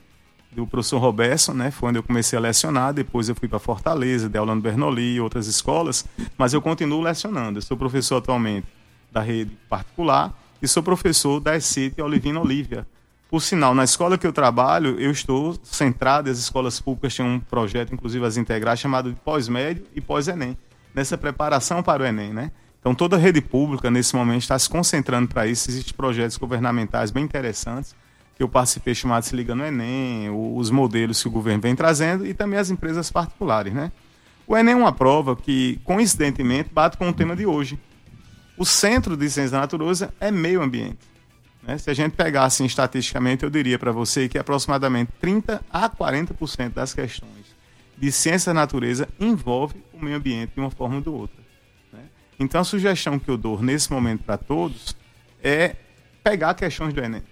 do professor Roberto, né? foi onde eu comecei a lecionar. Depois eu fui para Fortaleza, dei aula no Bernoli e outras escolas, mas eu continuo lecionando. Eu sou professor atualmente da rede particular e sou professor da ECIT Olivina Olívia, por sinal, na escola que eu trabalho, eu estou centrado, as escolas públicas têm um projeto, inclusive as integrais, chamado de pós-médio e pós-ENEM, nessa preparação para o ENEM, né? Então, toda a rede pública, nesse momento, está se concentrando para isso. Existem projetos governamentais bem interessantes, que eu participei, chamado Se Liga no Enem, os modelos que o governo vem trazendo e também as empresas particulares, né? O Enem é uma prova que, coincidentemente, bate com o tema de hoje. O centro de ciência da natureza é meio ambiente. Né? Se a gente pegar assim estatisticamente, eu diria para você que aproximadamente 30 a 40% das questões de ciência da natureza envolve o meio ambiente de uma forma ou de outra. Né? Então a sugestão que eu dou nesse momento para todos é pegar questões do Enem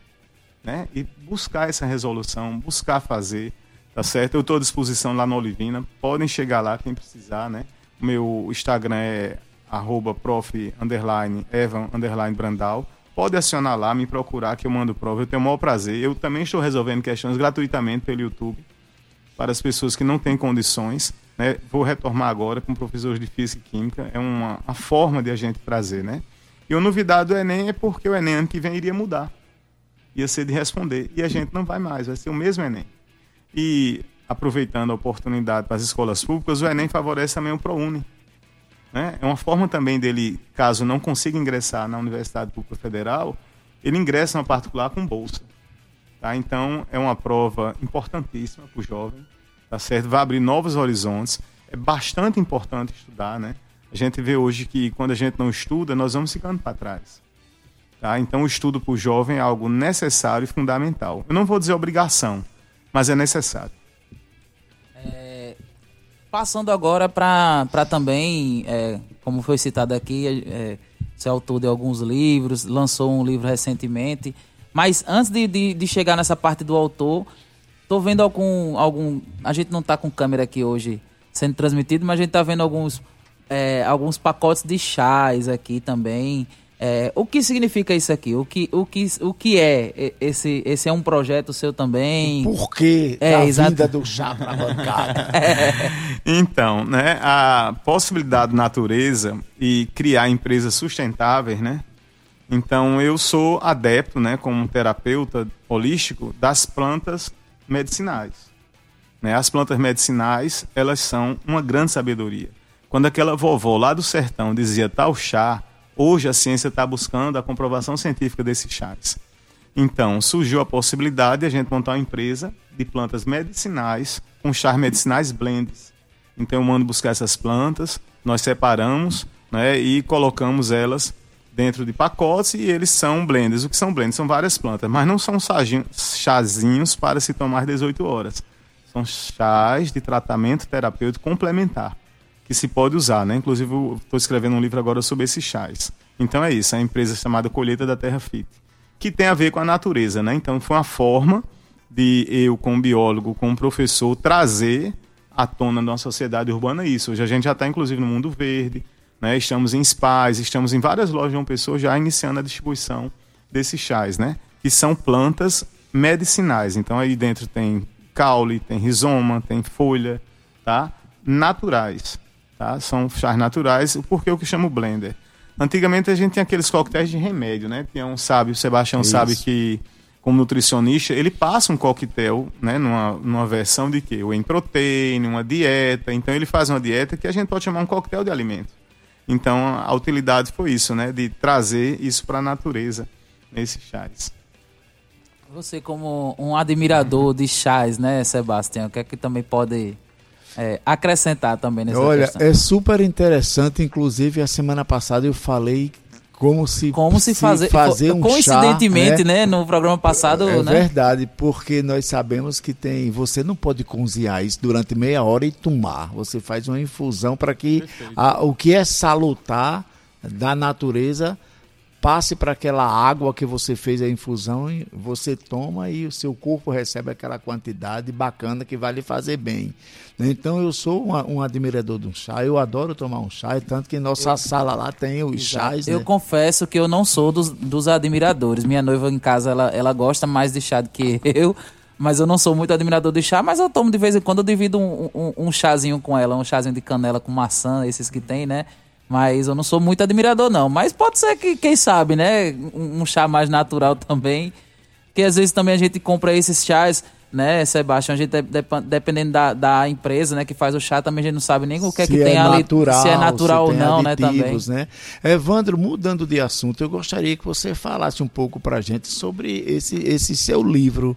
né? e buscar essa resolução, buscar fazer, tá certo? Eu estou à disposição lá no Olivina, podem chegar lá quem precisar, né? O meu Instagram é arroba prof, underline, evan, underline, brandal pode acionar lá, me procurar que eu mando prova. Eu tenho o maior prazer. Eu também estou resolvendo questões gratuitamente pelo YouTube para as pessoas que não têm condições. Né? Vou retomar agora com professores de Física e Química. É uma, uma forma de a gente trazer, né? E a novidade do Enem é porque o Enem ano que vem iria mudar. Ia ser de responder. E a gente não vai mais, vai ser o mesmo Enem. E, aproveitando a oportunidade para as escolas públicas, o Enem favorece também o ProUni. Né? É uma forma também dele, caso não consiga ingressar na Universidade Pública Federal, ele ingressa na particular com bolsa. Tá? Então, é uma prova importantíssima para o jovem, tá certo? Vai abrir novos horizontes. É bastante importante estudar, né? A gente vê hoje que quando a gente não estuda, nós vamos ficando para trás. Tá? Então, o estudo para o jovem é algo necessário e fundamental. Eu não vou dizer obrigação, mas é necessário. Passando agora para também, é, como foi citado aqui, é, você é autor de alguns livros, lançou um livro recentemente. Mas antes de, de, de chegar nessa parte do autor, tô vendo algum. algum a gente não está com câmera aqui hoje sendo transmitido, mas a gente está vendo alguns, é, alguns pacotes de chás aqui também. É, o que significa isso aqui? O que, o que, o que é? Esse, esse é um projeto seu também? Por que é, a exato. vinda do chá para a bancada? Então, né, a possibilidade da natureza e criar empresas sustentáveis, né? Então, eu sou adepto, né, como terapeuta holístico, das plantas medicinais. Né? As plantas medicinais, elas são uma grande sabedoria. Quando aquela vovó lá do sertão dizia tal chá, Hoje a ciência está buscando a comprovação científica desses chás. Então, surgiu a possibilidade de a gente montar uma empresa de plantas medicinais com chás medicinais blends. Então, eu mando buscar essas plantas, nós separamos né, e colocamos elas dentro de pacotes e eles são blends. O que são blends? São várias plantas, mas não são chazinhos para se tomar 18 horas. São chás de tratamento terapêutico complementar que se pode usar, né? Inclusive, estou escrevendo um livro agora sobre esses chás. Então é isso, é a empresa chamada Colheita da Terra Fit, que tem a ver com a natureza, né? Então foi uma forma de eu, como biólogo, como professor, trazer à tona da sociedade urbana isso. Hoje a gente já está, inclusive, no mundo verde, né? Estamos em spas, estamos em várias lojas de uma pessoa já iniciando a distribuição desses chás, né? Que são plantas medicinais. Então aí dentro tem caule, tem rizoma, tem folha, tá? Naturais. Tá? São chás naturais. Por que eu que chamo blender? Antigamente a gente tinha aqueles coquetéis de remédio, né? Tinha um sábio, o Sebastião Isso. sabe que, como nutricionista, ele passa um coquetel, né? Numa, numa versão de quê? O proteína, uma dieta. Então ele faz uma dieta que a gente pode chamar um coquetel de alimento. Então a utilidade foi isso, né? De trazer isso para a natureza nesses chás. Você como um admirador de chás, né, Sebastião? O que é que também pode é, acrescentar também nessa Olha, questão. é super interessante. Inclusive, a semana passada eu falei como se, como se, fazer, fazer um coincidentemente, chá, né? né? No programa passado, é né? verdade, porque nós sabemos que tem. Você não pode cozinhar isso durante meia hora e tomar. Você faz uma infusão para que a, o que é salutar da natureza passe para aquela água que você fez a infusão, você toma e o seu corpo recebe aquela quantidade bacana que vai lhe fazer bem. Então eu sou um, um admirador de um chá, eu adoro tomar um chá, tanto que nossa eu, sala lá tem os exato. chás. Eu né? confesso que eu não sou dos, dos admiradores. Minha noiva em casa ela, ela gosta mais de chá do que eu. Mas eu não sou muito admirador de chá, mas eu tomo de vez em quando, eu divido um, um, um chazinho com ela, um chazinho de canela com maçã, esses que tem, né? Mas eu não sou muito admirador, não. Mas pode ser que, quem sabe, né? Um, chá mais natural também. Que às vezes também a gente compra esses chás, né, Sebastião? A gente, dependendo da, da empresa né, que faz o chá, também a gente não sabe nem o que é que tem ali. se é natural ou não, né? Também. Né? Evandro, mudando de assunto, eu gostaria que você falasse um pouco pra gente sobre esse, esse seu livro.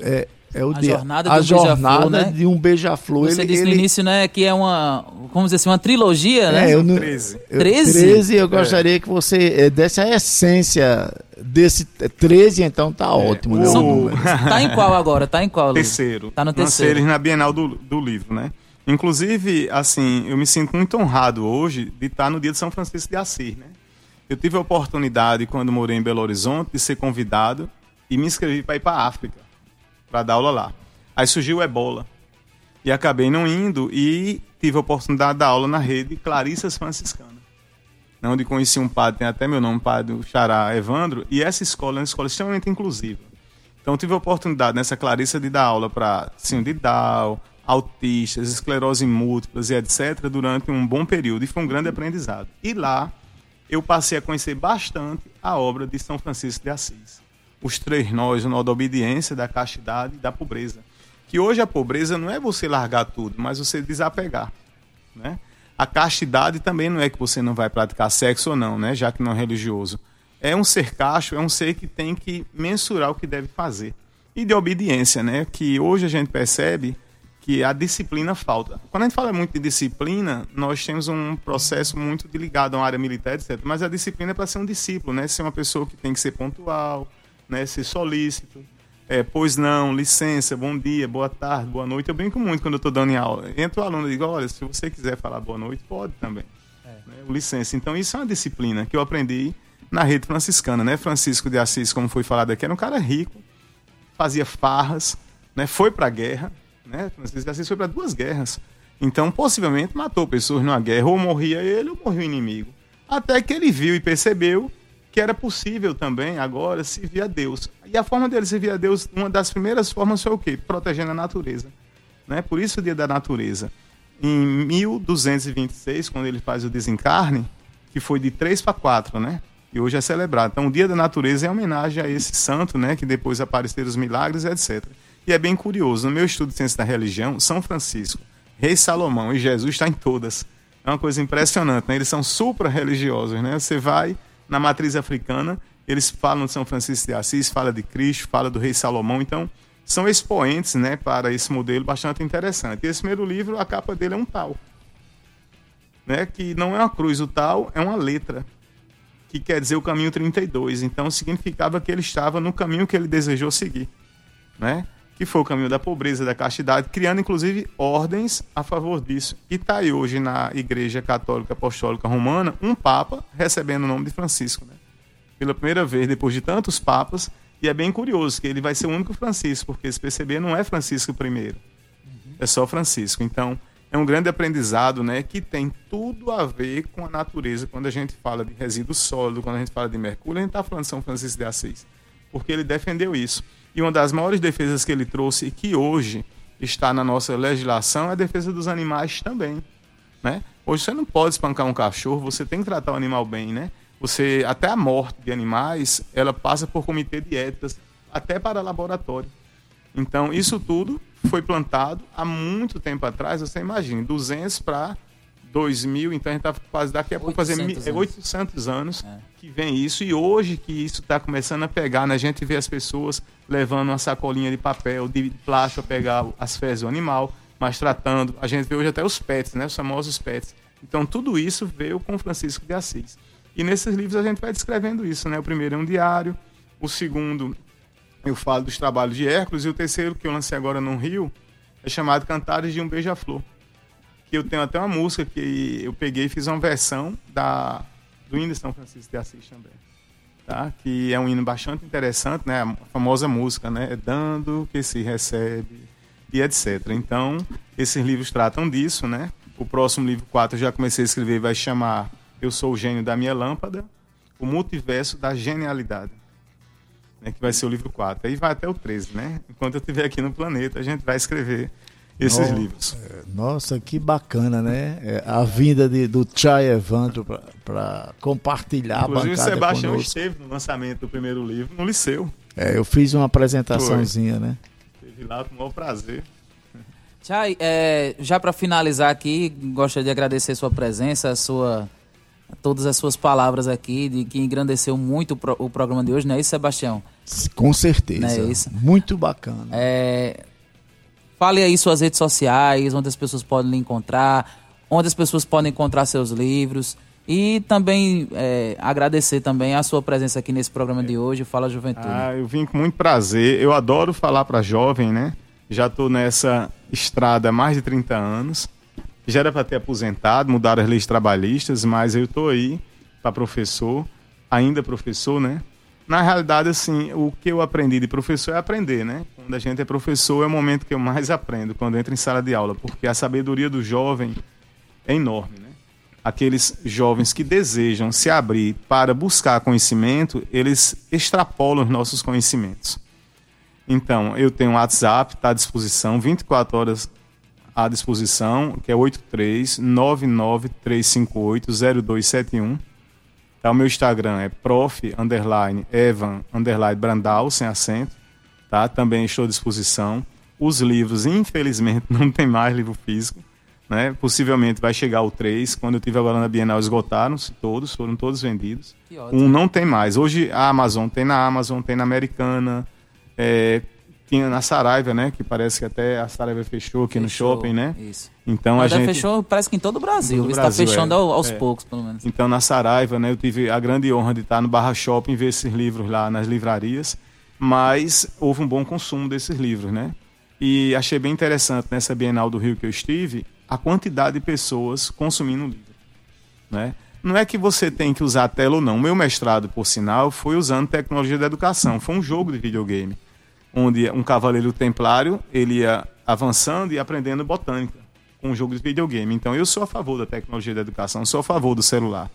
É, é o a de, jornada, a de, um jornada né? de um beija-flor. Você ele, disse ele... no início, né, que é uma, como dizer assim, uma trilogia, né? É, eu, 13. 13? 13, eu gostaria é. que você é, desse a essência desse 13, então tá é. ótimo. Né, o... Tá em qual agora? Tá em qual? Terceiro. Tá no terceiro. na Bienal do, do livro, né? Inclusive, assim, eu me sinto muito honrado hoje de estar no dia de São Francisco de Assis, né? Eu tive a oportunidade, quando morei em Belo Horizonte, de ser convidado e me inscrevi para ir para a África para dar aula lá. Aí surgiu o ebola. E acabei não indo e tive a oportunidade de dar aula na rede Clarissas Franciscanas. Onde conheci um padre, tem até meu nome, padre Xará Evandro, e essa escola é uma escola extremamente inclusiva. Então tive a oportunidade nessa Clarissa de dar aula para síndrome de Down, autistas, esclerose múltiplas e etc. durante um bom período e foi um grande aprendizado. E lá eu passei a conhecer bastante a obra de São Francisco de Assis os três nós, o nó da obediência, da castidade e da pobreza. Que hoje a pobreza não é você largar tudo, mas você desapegar. Né? A castidade também não é que você não vai praticar sexo ou não, né? já que não é religioso. é um ser cacho, é um ser que tem que mensurar o que deve fazer. E de obediência, né? Que hoje a gente percebe que a disciplina falta. Quando a gente fala muito de disciplina, nós temos um processo muito ligado a uma área militar, etc. Mas a disciplina é para ser um discípulo, né? Ser uma pessoa que tem que ser pontual, né? Ser solícito. É, pois não, licença, bom dia, boa tarde, boa noite. Eu brinco muito quando eu estou dando em aula. Entra o aluno e digo, olha, se você quiser falar boa noite, pode também. É. Né? Licença. Então isso é uma disciplina que eu aprendi na rede franciscana, né? Francisco de Assis, como foi falado aqui, era um cara rico, fazia farras, né? Foi para a guerra, né? Francisco de Assis foi para duas guerras. Então, possivelmente matou pessoas numa guerra, ou morria ele ou morria o inimigo. Até que ele viu e percebeu que era possível também agora servir a Deus. E a forma dele servir a Deus, uma das primeiras formas foi o quê? Protegendo a natureza. Né? Por isso o Dia da Natureza. Em 1226, quando ele faz o desencarne, que foi de 3 para 4, né? E hoje é celebrado. Então o Dia da Natureza é homenagem a esse santo, né? Que depois apareceram os milagres, etc. E é bem curioso, no meu estudo de ciência da religião, São Francisco, Rei Salomão e Jesus está em todas. É uma coisa impressionante, né? Eles são supra religiosos, né? Você vai na matriz africana, eles falam de São Francisco de Assis, fala de Cristo, fala do rei Salomão, então são expoentes né, para esse modelo bastante interessante. E esse primeiro livro, a capa dele é um tal, né, que não é uma cruz, o tal é uma letra, que quer dizer o caminho 32. Então significava que ele estava no caminho que ele desejou seguir, né? Que foi o caminho da pobreza, da castidade, criando inclusive ordens a favor disso. E está aí hoje na Igreja Católica Apostólica Romana um Papa recebendo o nome de Francisco. Né? Pela primeira vez, depois de tantos papas, e é bem curioso que ele vai ser o único Francisco, porque se perceber, não é Francisco I, é só Francisco. Então, é um grande aprendizado né, que tem tudo a ver com a natureza. Quando a gente fala de resíduo sólido, quando a gente fala de mercúrio, a gente está falando de São Francisco de Assis, porque ele defendeu isso. E uma das maiores defesas que ele trouxe e que hoje está na nossa legislação é a defesa dos animais também. Né? Hoje você não pode espancar um cachorro, você tem que tratar o animal bem, né? Você até a morte de animais, ela passa por comitê de éticas, até para laboratório. Então, isso tudo foi plantado há muito tempo atrás, você imagina, 200 para 2000, então a gente está quase daqui a pouco fazendo 800 anos é. Que vem isso, e hoje que isso está começando a pegar, né? a gente vê as pessoas levando uma sacolinha de papel, de plástico a pegar as fezes do animal, mas tratando, a gente vê hoje até os pets, né? os famosos pets. Então tudo isso veio com Francisco de Assis. E nesses livros a gente vai descrevendo isso, né? O primeiro é um diário, o segundo eu falo dos trabalhos de Hércules, e o terceiro que eu lancei agora no Rio é chamado Cantares de um Beija-Flor que eu tenho até uma música que eu peguei e fiz uma versão da, do hino de São Francisco de Assis também. Tá? Que é um hino bastante interessante, né? A famosa música, né? É dando que se recebe e etc. Então, esses livros tratam disso, né? O próximo livro 4 eu já comecei a escrever, vai chamar Eu Sou o Gênio da Minha Lâmpada, o Multiverso da Genialidade. Né, que vai ser o livro 4. Aí vai até o 13, né? Enquanto eu estiver aqui no planeta, a gente vai escrever esses livros. É, nossa, que bacana, né? É, a vinda de, do Chay Evandro para compartilhar Inclusive, a bancada o Sebastião conosco. esteve no lançamento do primeiro livro no Liceu. É, eu fiz uma apresentaçãozinha, Foi. né? Esteve lá com o maior prazer. Chay, é, já para finalizar aqui, gostaria de agradecer sua presença, a sua, todas as suas palavras aqui, de que engrandeceu muito o, pro, o programa de hoje, não é isso, Sebastião? Com certeza. Não é isso? Muito bacana. É, Fale aí suas redes sociais, onde as pessoas podem lhe encontrar, onde as pessoas podem encontrar seus livros. E também é, agradecer também a sua presença aqui nesse programa de hoje, Fala Juventude. Ah, eu vim com muito prazer. Eu adoro falar para jovem, né? Já estou nessa estrada há mais de 30 anos. Já era para ter aposentado, mudaram as leis trabalhistas, mas eu estou aí para professor, ainda professor, né? Na realidade, assim, o que eu aprendi de professor é aprender, né? Quando a gente é professor, é o momento que eu mais aprendo, quando entro em sala de aula, porque a sabedoria do jovem é enorme, né? Aqueles jovens que desejam se abrir para buscar conhecimento, eles extrapolam os nossos conhecimentos. Então, eu tenho um WhatsApp, está à disposição, 24 horas à disposição, que é 83993580271 Tá, o meu Instagram é prof, underline, evan, underline, brandal, sem acento. Tá? Também estou à disposição. Os livros, infelizmente, não tem mais livro físico. né? Possivelmente vai chegar o 3. Quando eu tive agora na Bienal, esgotaram-se todos, foram todos vendidos. Um não tem mais. Hoje a Amazon tem na Amazon, tem na Americana, é, tinha na Saraiva, né? Que parece que até a Saraiva fechou aqui fechou, no shopping, né? Isso. Então Mas a gente fechou, parece que em todo o Brasil. Está fechando é, aos é. poucos, pelo menos. Então na Saraiva, né? Eu tive a grande honra de estar no Barra Shopping ver esses livros lá nas livrarias, mas houve um bom consumo desses livros, né? E achei bem interessante nessa Bienal do Rio que eu estive a quantidade de pessoas consumindo livro, né? Não é que você tem que usar tela ou não. Meu mestrado, por sinal, foi usando tecnologia da educação. Foi um jogo de videogame onde um cavaleiro templário ele ia avançando e aprendendo botânica com um jogo de videogame. Então eu sou a favor da tecnologia da educação, sou a favor do celular.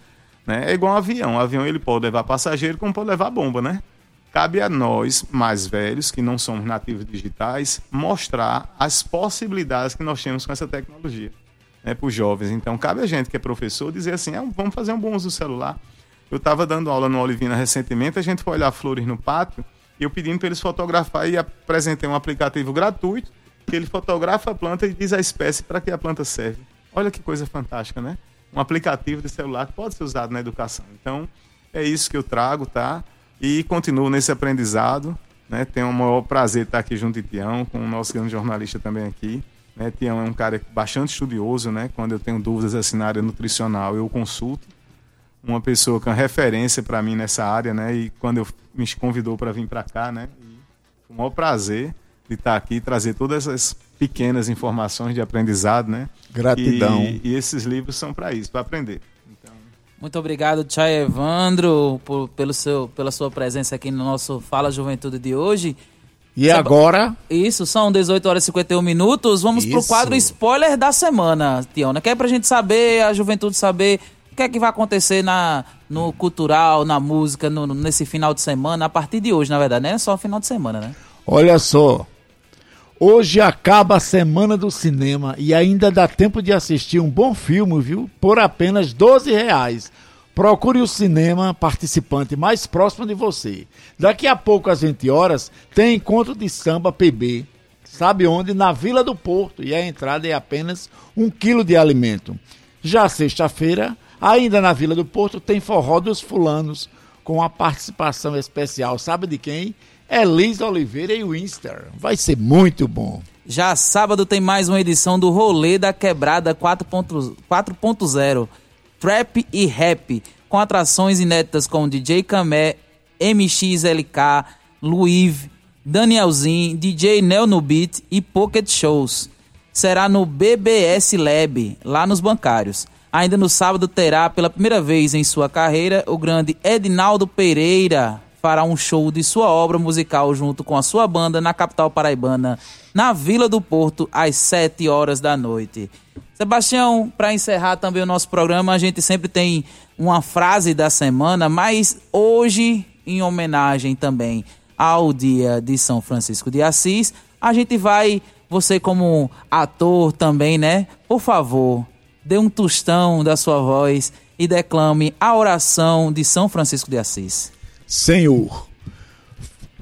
Né? É igual um avião. Um avião ele pode levar passageiro como pode levar bomba, né? Cabe a nós, mais velhos, que não somos nativos digitais, mostrar as possibilidades que nós temos com essa tecnologia né, para os jovens. Então, cabe a gente que é professor dizer assim: ah, vamos fazer um bom uso do celular. Eu estava dando aula no Olivina recentemente, a gente foi olhar flores no pátio e eu pedindo para eles fotografar e apresentei um aplicativo gratuito que ele fotografa a planta e diz a espécie para que a planta serve. Olha que coisa fantástica, né? Um aplicativo de celular que pode ser usado na educação. Então, é isso que eu trago, tá? E continuo nesse aprendizado. Né? Tenho o maior prazer de estar aqui junto de Tião, com o nosso grande jornalista também aqui. Né? Tião é um cara bastante estudioso, né? Quando eu tenho dúvidas assim na área nutricional, eu consulto uma pessoa que é uma referência para mim nessa área, né? E quando eu me convidou para vir para cá, né? E foi um maior prazer de estar aqui e trazer todas essas pequenas informações de aprendizado, né? Gratidão. E, e esses livros são para isso, para aprender. Muito obrigado, Chay Evandro, por, pelo seu, pela sua presença aqui no nosso Fala Juventude de hoje. E agora? Isso, são 18 horas e 51 minutos. Vamos Isso. pro quadro spoiler da semana, Tiona. Que é pra gente saber, a juventude saber o que é que vai acontecer na, no cultural, na música, no, nesse final de semana, a partir de hoje, na verdade, não é só final de semana, né? Olha só, hoje acaba a semana do cinema e ainda dá tempo de assistir um bom filme, viu? Por apenas 12 reais. Procure o cinema participante mais próximo de você. Daqui a pouco, às 20 horas, tem encontro de samba PB. Sabe onde? Na Vila do Porto. E a entrada é apenas um quilo de alimento. Já sexta-feira, Ainda na Vila do Porto tem Forró dos Fulanos, com a participação especial, sabe de quem? Elis Oliveira e Winster. Vai ser muito bom. Já sábado tem mais uma edição do Rolê da Quebrada 4.0, Trap e Rap, com atrações inéditas com DJ Camé, MXLK, Luiv, Danielzinho, DJ Nel no Beat e Pocket Shows. Será no BBS Lab, lá nos bancários. Ainda no sábado terá, pela primeira vez em sua carreira, o grande Edinaldo Pereira fará um show de sua obra musical junto com a sua banda na capital paraibana, na Vila do Porto, às 7 horas da noite. Sebastião, para encerrar também o nosso programa, a gente sempre tem uma frase da semana, mas hoje, em homenagem também ao dia de São Francisco de Assis, a gente vai, você como ator também, né? Por favor, dê um tostão da sua voz e declame a oração de São Francisco de Assis. Senhor,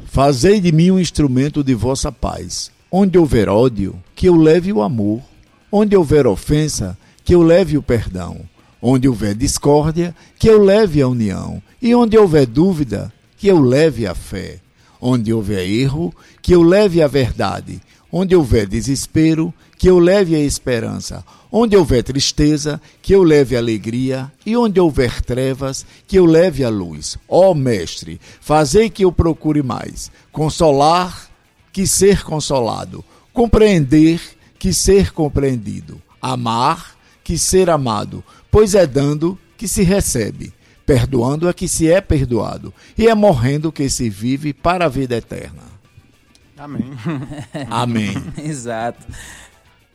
fazei de mim um instrumento de vossa paz. Onde houver ódio, que eu leve o amor. Onde houver ofensa, que eu leve o perdão. Onde houver discórdia, que eu leve a união. E onde houver dúvida, que eu leve a fé. Onde houver erro, que eu leve a verdade. Onde houver desespero, que eu leve a esperança. Onde houver tristeza, que eu leve alegria. E onde houver trevas, que eu leve a luz. Ó oh, Mestre, fazei que eu procure mais. Consolar, que ser consolado. Compreender, que ser compreendido. Amar, que ser amado. Pois é dando que se recebe. Perdoando é que se é perdoado. E é morrendo que se vive para a vida eterna. Amém. Amém. Exato.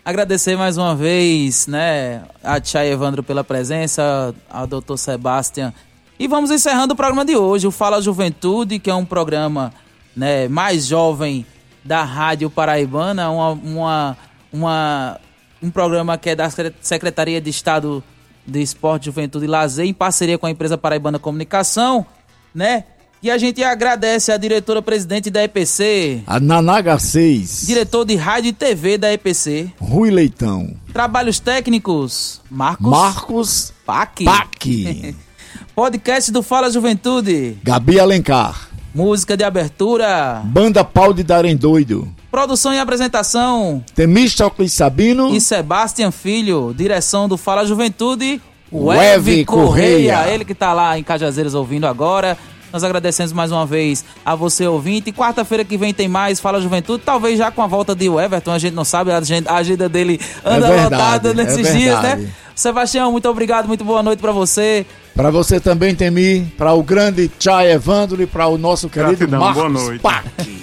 Agradecer mais uma vez, né, a Tia Evandro pela presença, ao Dr. Sebastião. E vamos encerrando o programa de hoje, o Fala Juventude, que é um programa, né, mais jovem da Rádio Paraibana, uma, uma, uma, um programa que é da Secretaria de Estado de Esporte, Juventude e Lazer, em parceria com a empresa Paraibana Comunicação, né? E a gente agradece a diretora-presidente da EPC, A Nanaga 6. diretor de rádio e TV da EPC, Rui Leitão. trabalhos técnicos, Marcos Marcos Pac, Pac. podcast do Fala Juventude, Gabi Alencar. música de abertura, Banda Pau de Darem Doido. produção e apresentação, Temístocles Sabino. e Sebastian Filho, direção do Fala Juventude, Weve Eve Correia, Correia. ele que tá lá em Cajazeiras ouvindo agora. Nós agradecemos mais uma vez a você ouvinte. Quarta-feira que vem tem mais Fala Juventude, talvez já com a volta de Everton, a gente não sabe, a agenda, a agenda dele anda É verdade, lotada é nesses dias, né? Sebastião, muito obrigado, muito boa noite pra você. Para você também, Temi. Para o grande Chay Evandro e para o nosso querido Gratidão, Marcos boa noite. Pac.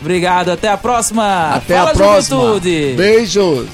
Obrigado, até a próxima. Até Fala a próxima. Juventude. Beijos.